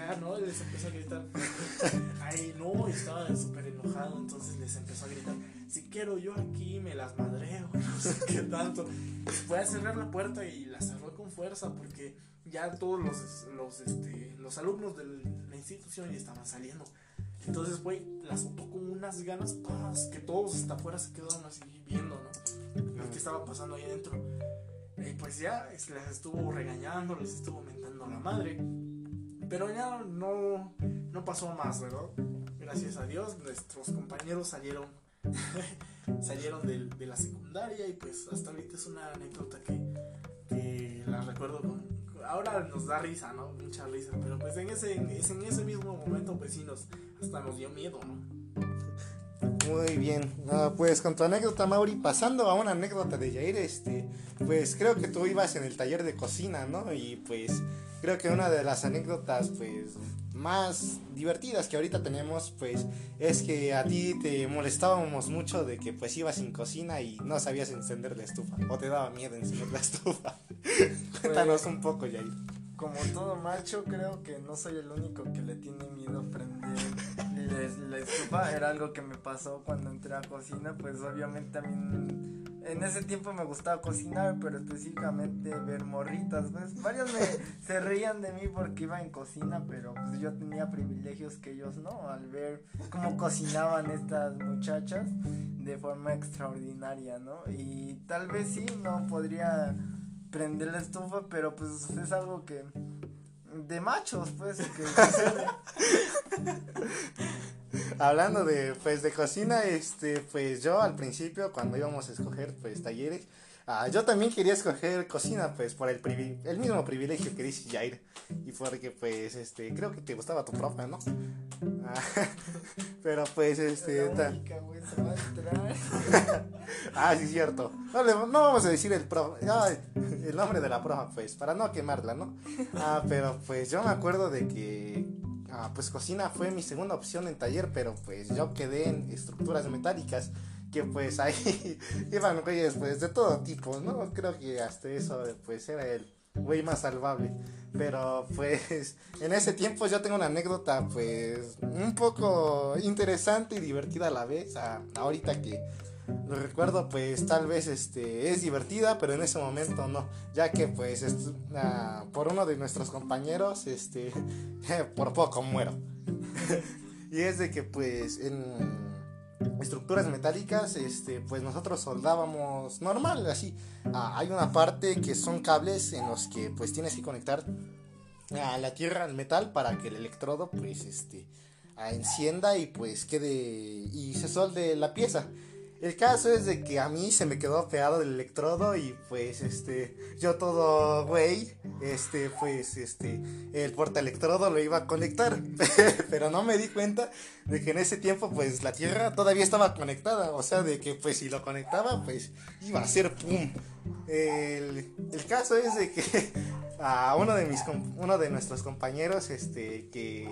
Ya, ¿no? Les empezó a gritar, ay, no, estaba súper enojado, entonces les empezó a gritar, si quiero yo aquí me las madreo, no sé qué tanto. Fue a cerrar la puerta y la cerró con fuerza porque ya todos los, los, este, los alumnos de la institución ya estaban saliendo. Entonces, güey, la soltó con unas ganas que todos hasta afuera se quedaron así viendo, ¿no? Lo que estaba pasando ahí adentro. Y pues ya les estuvo regañando, les estuvo mentando a la madre. Pero ya no, no pasó más, ¿verdad? Gracias a Dios, nuestros compañeros salieron salieron de, la secundaria y pues hasta ahorita es una anécdota que, la recuerdo con, ahora nos da risa, ¿no? Mucha risa, pero pues en ese, en ese mismo momento pues sí hasta nos dio miedo, ¿no? Muy bien, pues con tu anécdota Mauri, pasando a una anécdota de Jair, este, pues creo que tú ibas en el taller de cocina, ¿no? Y pues creo que una de las anécdotas pues más divertidas que ahorita tenemos pues es que a ti te molestábamos mucho de que pues ibas sin cocina y no sabías encender la estufa o te daba miedo encender la estufa. Cuéntanos un poco, Jair. Como todo macho, creo que no soy el único que le tiene miedo prender la estufa. Era algo que me pasó cuando entré a cocina, pues obviamente a mí en ese tiempo me gustaba cocinar, pero específicamente ver morritas. Pues varios me, se reían de mí porque iba en cocina, pero pues yo tenía privilegios que ellos no, al ver cómo cocinaban estas muchachas de forma extraordinaria, ¿no? Y tal vez sí, no podría prender la estufa, pero pues es algo que de machos, pues, que Hablando de pues de cocina, este pues yo al principio cuando íbamos a escoger pues talleres, Ah, yo también quería escoger cocina, pues, por el, privi- el mismo privilegio que dice Jair. Y porque, pues, este, creo que te gustaba tu profe, ¿no? Ah, pero, pues, este... La única, güey, se va a entrar. Ah, sí, cierto. No, le- no vamos a decir el profe, el nombre de la profa, pues, para no quemarla, ¿no? Ah, pero, pues, yo me acuerdo de que, ah, pues, cocina fue mi segunda opción en taller, pero, pues, yo quedé en estructuras metálicas que pues ahí iban güeyes pues de todo tipo, ¿no? Creo que hasta eso pues era el güey más salvable. Pero pues en ese tiempo yo tengo una anécdota pues un poco interesante y divertida a la vez. A- ahorita que lo recuerdo pues tal vez este es divertida, pero en ese momento no, ya que pues est- ah, por uno de nuestros compañeros este por poco muero. y es de que pues en estructuras metálicas, este, pues nosotros soldábamos normal, así. Ah, hay una parte que son cables en los que pues tienes que conectar a la tierra al metal para que el electrodo pues este ah, encienda y pues quede y se solde la pieza. El caso es de que a mí se me quedó pegado el electrodo y pues este yo todo güey, este pues este el portaelectrodo lo iba a conectar, pero no me di cuenta de que en ese tiempo pues la tierra todavía estaba conectada, o sea, de que pues si lo conectaba pues iba a ser pum. El, el caso es de que a uno de mis uno de nuestros compañeros este que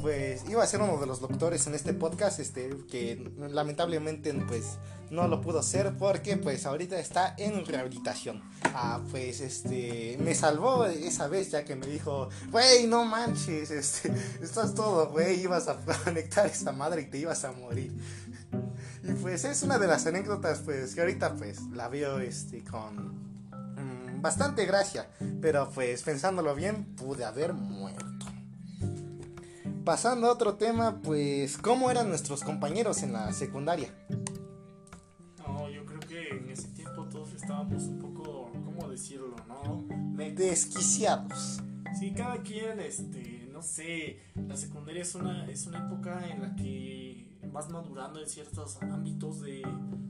pues iba a ser uno de los doctores en este podcast este que lamentablemente pues no lo pudo ser porque pues ahorita está en rehabilitación. Ah pues este me salvó esa vez ya que me dijo güey no manches este estás todo güey ibas a conectar esa madre y te ibas a morir y pues es una de las anécdotas pues que ahorita pues la veo este con mm, bastante gracia. Pero pues pensándolo bien pude haber muerto Pasando a otro tema, pues, ¿cómo eran nuestros compañeros en la secundaria? No, yo creo que en ese tiempo todos estábamos un poco, ¿cómo decirlo, no? Desquiciados. Sí, cada quien, este, no sé, la secundaria es una, es una época en la que vas madurando en ciertos ámbitos de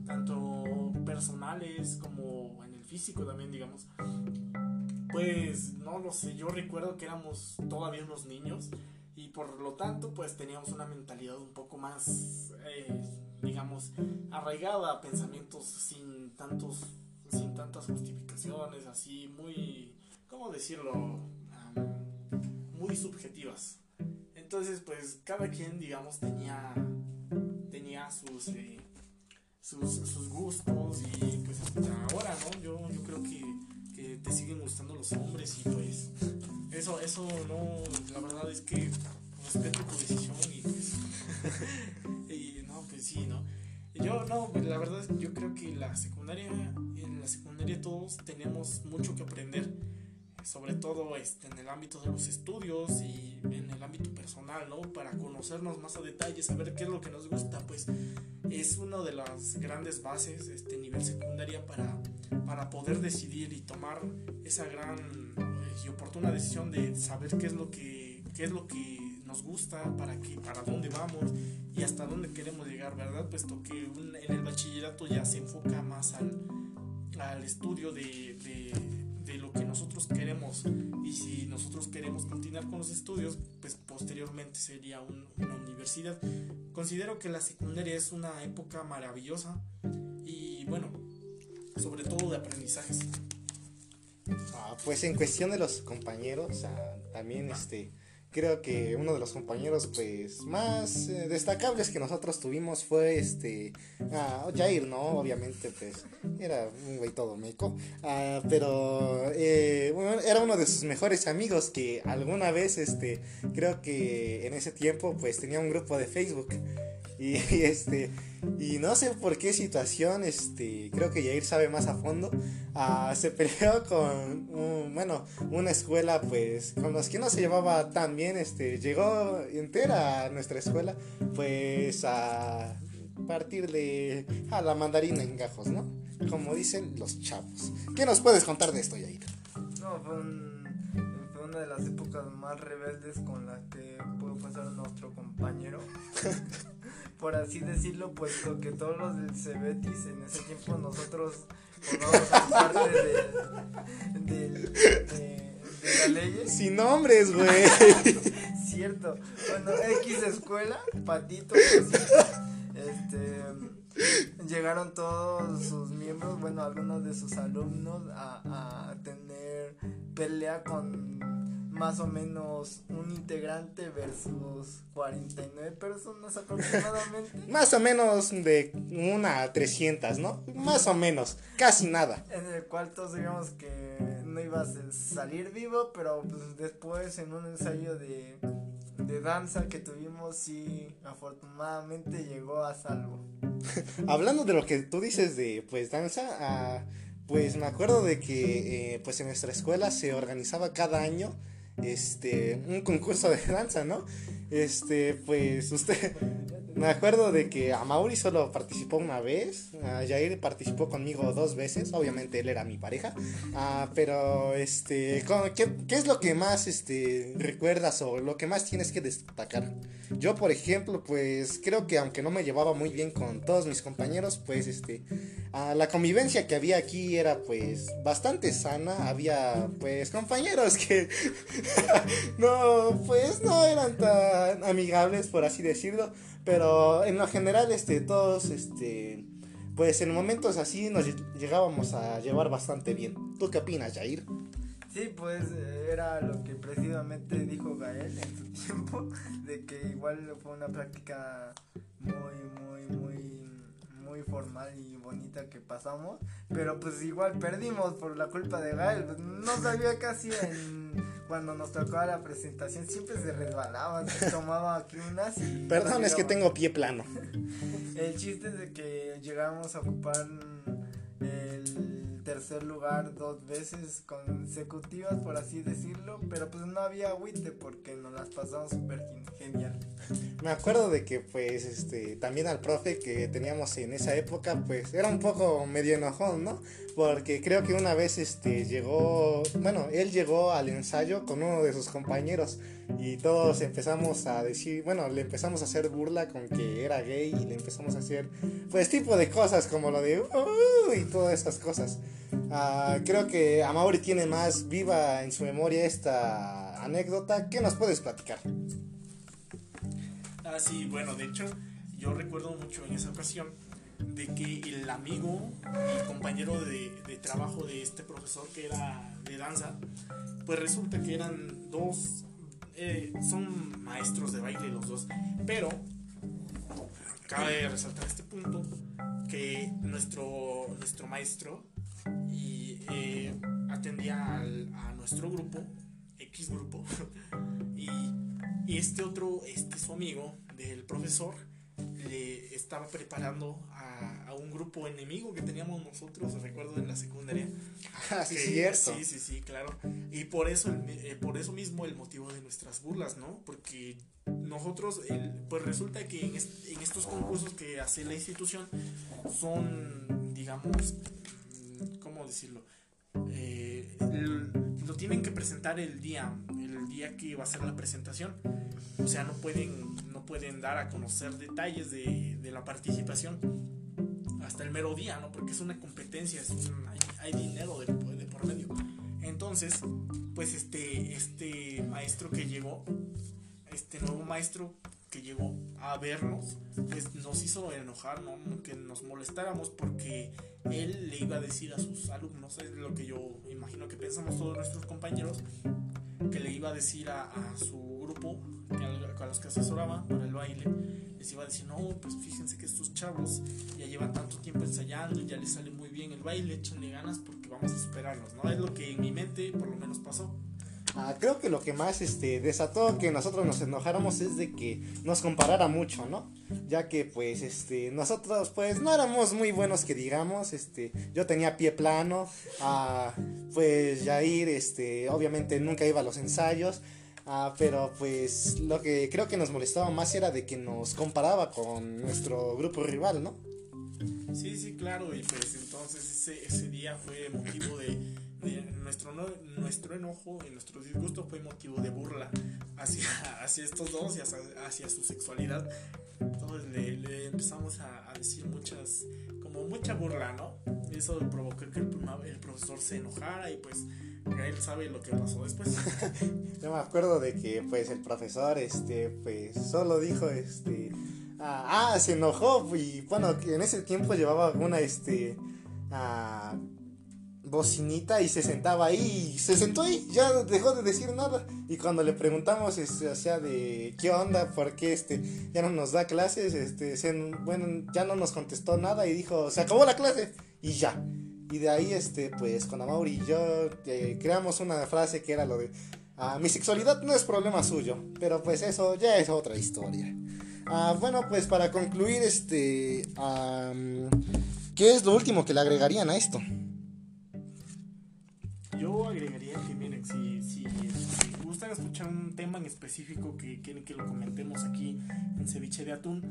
tanto personales como en el físico también, digamos. Pues no lo sé, yo recuerdo que éramos todavía unos niños y por lo tanto pues teníamos una mentalidad un poco más, eh, digamos, arraigada a pensamientos sin tantos, sin tantas justificaciones, así muy, ¿cómo decirlo? Muy subjetivas. Entonces, pues cada quien, digamos, tenía, tenía sus, eh, sus, sus gustos y pues hasta ahora, ¿no? Yo, yo creo que, que te siguen gustando los hombres y pues eso, eso no, la verdad es que respeto tu decisión y pues, y no, pues sí, ¿no? Yo no, pues, la verdad yo creo que la secundaria, en la secundaria todos tenemos mucho que aprender sobre todo este, en el ámbito de los estudios y en el ámbito personal, ¿no? Para conocernos más a detalle, saber qué es lo que nos gusta, pues es una de las grandes bases, este nivel secundaria, para, para poder decidir y tomar esa gran eh, y oportuna decisión de saber qué es lo que, qué es lo que nos gusta, para, qué, para dónde vamos y hasta dónde queremos llegar, ¿verdad? Puesto que un- en el bachillerato ya se enfoca más al, al estudio de, de, que nosotros queremos y si nosotros queremos continuar con los estudios pues posteriormente sería un- una universidad. Considero que la secundaria es una época maravillosa y bueno sobre todo de aprendizajes. Ah, pues en cuestión de los compañeros, ah, también este, creo que uno de los compañeros pues más eh, destacables que nosotros tuvimos fue este, ah, Jair, ¿no? Obviamente pues era un güey todo meco, ah, pero eh, bueno, era uno de sus mejores amigos que alguna vez este, creo que en ese tiempo pues tenía un grupo de Facebook. Y, este y no sé por qué situación este creo que Jair sabe más a fondo ah, se peleó con un- bueno una escuela pues con los que no se llevaba tan bien este llegó entera a nuestra escuela pues a partirle a la mandarina en gajos no como dicen los chavos ¿qué nos puedes contar de esto Jair? No, fue, un- fue una de las épocas más rebeldes con las que pudo pasar nuestro compañero. por así decirlo, puesto que todos los del Cebetis en ese tiempo nosotros formábamos parte de, de, de, las leyes. Sin nombres, güey. Cierto. Bueno, X escuela, patito, este llegaron todos sus miembros, bueno, algunos de sus alumnos a, a tener pelea con más o menos un integrante versus 49 personas aproximadamente. más o menos de una a 300, ¿no? Más o menos, casi nada. En el cual todos sabíamos que no ibas a salir vivo, pero pues después en un ensayo de, de danza que tuvimos, sí, afortunadamente llegó a salvo. Hablando de lo que tú dices de pues danza, ah, pues me acuerdo de que eh, pues en nuestra escuela se organizaba cada año este, un concurso de danza, ¿no? Este, pues usted, me acuerdo de que a Mauri solo participó una vez, a Jair participó conmigo dos veces, obviamente él era mi pareja, ah, pero este, ¿qué, ¿qué, es lo que más este, recuerdas o lo que más tienes que destacar? Yo, por ejemplo, pues creo que aunque no me llevaba muy bien con todos mis compañeros, pues este, ah, la convivencia que había aquí era pues bastante sana, había pues compañeros que no, pues no eran tan amigables, por así decirlo, pero en lo general, este, todos, este, pues en momentos así nos llegábamos a llevar bastante bien. ¿Tú qué opinas, Jair? Sí, pues era lo que precisamente dijo Gael en su tiempo, de que igual fue una práctica muy, muy, muy formal y bonita que pasamos, pero pues igual perdimos por la culpa de Gael, pues, no sabía casi en cuando nos tocaba la presentación siempre se resbalaba, se tomaba aquí unas y... Perdón, es que tengo pie plano. El chiste es de que llegamos a ocupar el tercer lugar dos veces consecutivas, por así decirlo, pero pues no había agüite porque nos las pasamos súper genial. Me acuerdo de que pues este también al profe que teníamos en esa época pues era un poco medio enojón, ¿no? Porque creo que una vez este llegó, bueno, él llegó al ensayo con uno de sus compañeros y todos empezamos a decir, bueno, le empezamos a hacer burla con que era gay y le empezamos a hacer pues tipo de cosas como lo de uh, y todas esas cosas. Uh, creo que Amaury tiene más viva en su memoria esta anécdota. ¿Qué nos puedes platicar? Ah, sí, bueno, de hecho, yo recuerdo mucho en esa ocasión de que el amigo y compañero de, trabajo de este profesor que era de danza, pues resulta que eran dos, eh, son maestros de baile los dos, pero cabe resaltar este punto que nuestro, nuestro maestro eh, atendía a nuestro grupo, X grupo, y, y este otro, este su amigo del profesor, le estaba preparando a, a, un grupo enemigo que teníamos nosotros, recuerdo en la secundaria. Ah, sí, cierto. Sí, sí, sí, claro. Y por eso, eh, por eso mismo el motivo de nuestras burlas, ¿no? Porque nosotros, el, pues resulta que en, en, estos concursos que hace la institución son, digamos, ¿cómo decirlo? Eh, lo tienen que presentar el día, el día que va a ser la presentación. O sea, no pueden pueden dar a conocer detalles de, de la participación hasta el mero día, ¿no? Porque es una competencia, es hay, dinero de, de, por medio. Entonces, pues este, este maestro que llegó, este nuevo maestro que llegó a vernos, pues nos hizo enojar, ¿no? Que nos molestáramos porque él le iba a decir a sus alumnos, es lo que yo imagino que pensamos todos nuestros compañeros, que le iba a decir a, a su grupo a los que asesoraba para el baile, les iba a decir, no, pues fíjense que estos chavos ya llevan tanto tiempo ensayando ya les sale muy bien el baile, échenle ganas porque vamos a superarlos, ¿no? Es lo que en mi mente por lo menos pasó. Ah, creo que lo que más este, desató que nosotros nos enojáramos es de que nos comparara mucho, ¿no? Ya que pues este, nosotros pues no éramos muy buenos que digamos, este, yo tenía pie plano, ah, pues Jair este, obviamente nunca iba a los ensayos, Ah, pero pues lo que creo que nos molestaba más era de que nos comparaba con nuestro grupo rival, ¿no? Sí, sí, claro, y pues entonces ese, ese día fue motivo de nuestro, nuestro enojo y nuestro disgusto fue motivo de burla hacia, hacia estos dos y hacia, su sexualidad. Entonces le, empezamos a, decir muchas, como mucha burla, ¿no? Eso provocó que el, el profesor se enojara y pues él sabe lo que pasó después. Yo me acuerdo de que pues el profesor este pues solo dijo este ah, ah se enojó y bueno en ese tiempo llevaba una este ah, bocinita y se sentaba ahí y se sentó ahí ya dejó de decir nada y cuando le preguntamos este o sea de qué onda por qué este ya no nos da clases este bueno ya no nos contestó nada y dijo se acabó la clase y ya y de ahí, este, pues con Amaury y yo eh, creamos una frase que era lo de, ah, mi sexualidad no es problema suyo, pero pues eso ya es otra historia. Ah, bueno, pues para concluir, este, ¿qué es lo último que le agregarían a esto? Yo agregaría que, miren, si, si, gustan escuchar un tema en específico que quieren que lo comentemos aquí en Ceviche de Atún,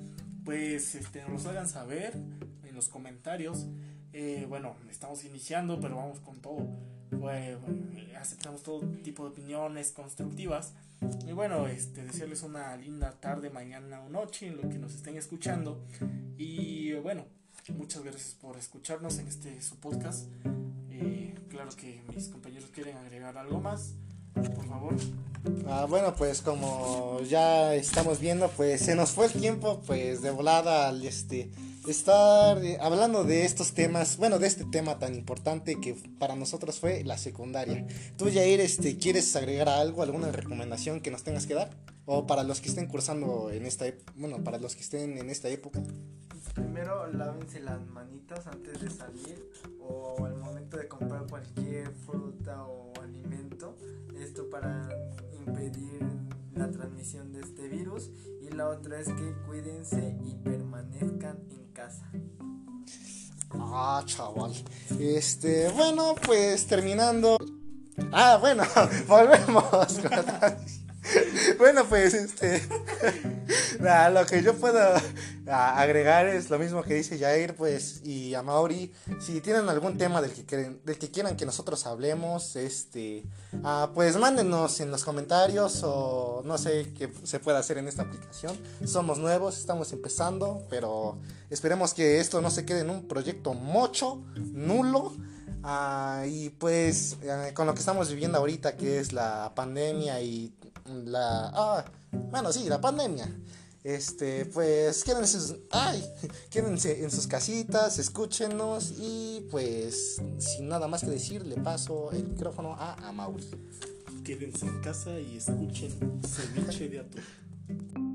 pues este, nos lo hagan saber en los comentarios. Eh, bueno, estamos iniciando, pero vamos con todo. aceptamos todo tipo de opiniones constructivas. Y bueno, este, desearles una linda tarde, mañana o noche en lo que nos estén escuchando. Y bueno, muchas gracias por escucharnos en este su podcast. Claro que mis compañeros quieren agregar algo más. Por favor. Ah, bueno, pues como ya estamos viendo, pues se nos fue el tiempo, pues de volada al este estar eh, hablando de estos temas, bueno, de este tema tan importante que para nosotros fue la secundaria. Tú, Jair, este, ¿quieres agregar algo, alguna recomendación que nos tengas que dar? O para los que estén cursando en esta, bueno, para los que estén en esta época. Primero, lávense las manitas antes de salir o al momento de comprar cualquier fruta o alimento. Esto para impedir la transmisión de este virus. Y la otra es que cuídense y permanezcan en casa. Ah, chaval. Este, bueno, pues terminando. Ah, bueno, volvemos. bueno, pues este. lo que yo puedo agregar es lo mismo que dice Jair, pues, y a Mauri. Si tienen algún tema del que, quieren, del que quieran que nosotros hablemos, este. Ah, pues mándenos en los comentarios o no sé qué se puede hacer en esta aplicación. Somos nuevos, estamos empezando, pero esperemos que esto no se quede en un proyecto mocho, nulo. Ah, y pues eh, con lo que estamos viviendo ahorita, que es la pandemia y la... Ah, bueno, sí, la pandemia. Este, pues quédense, ay, quédense en sus casitas, escúchenos y pues sin nada más que decir le paso el micrófono a Amaury. Quédense en casa y escuchen Ceviche de Atún.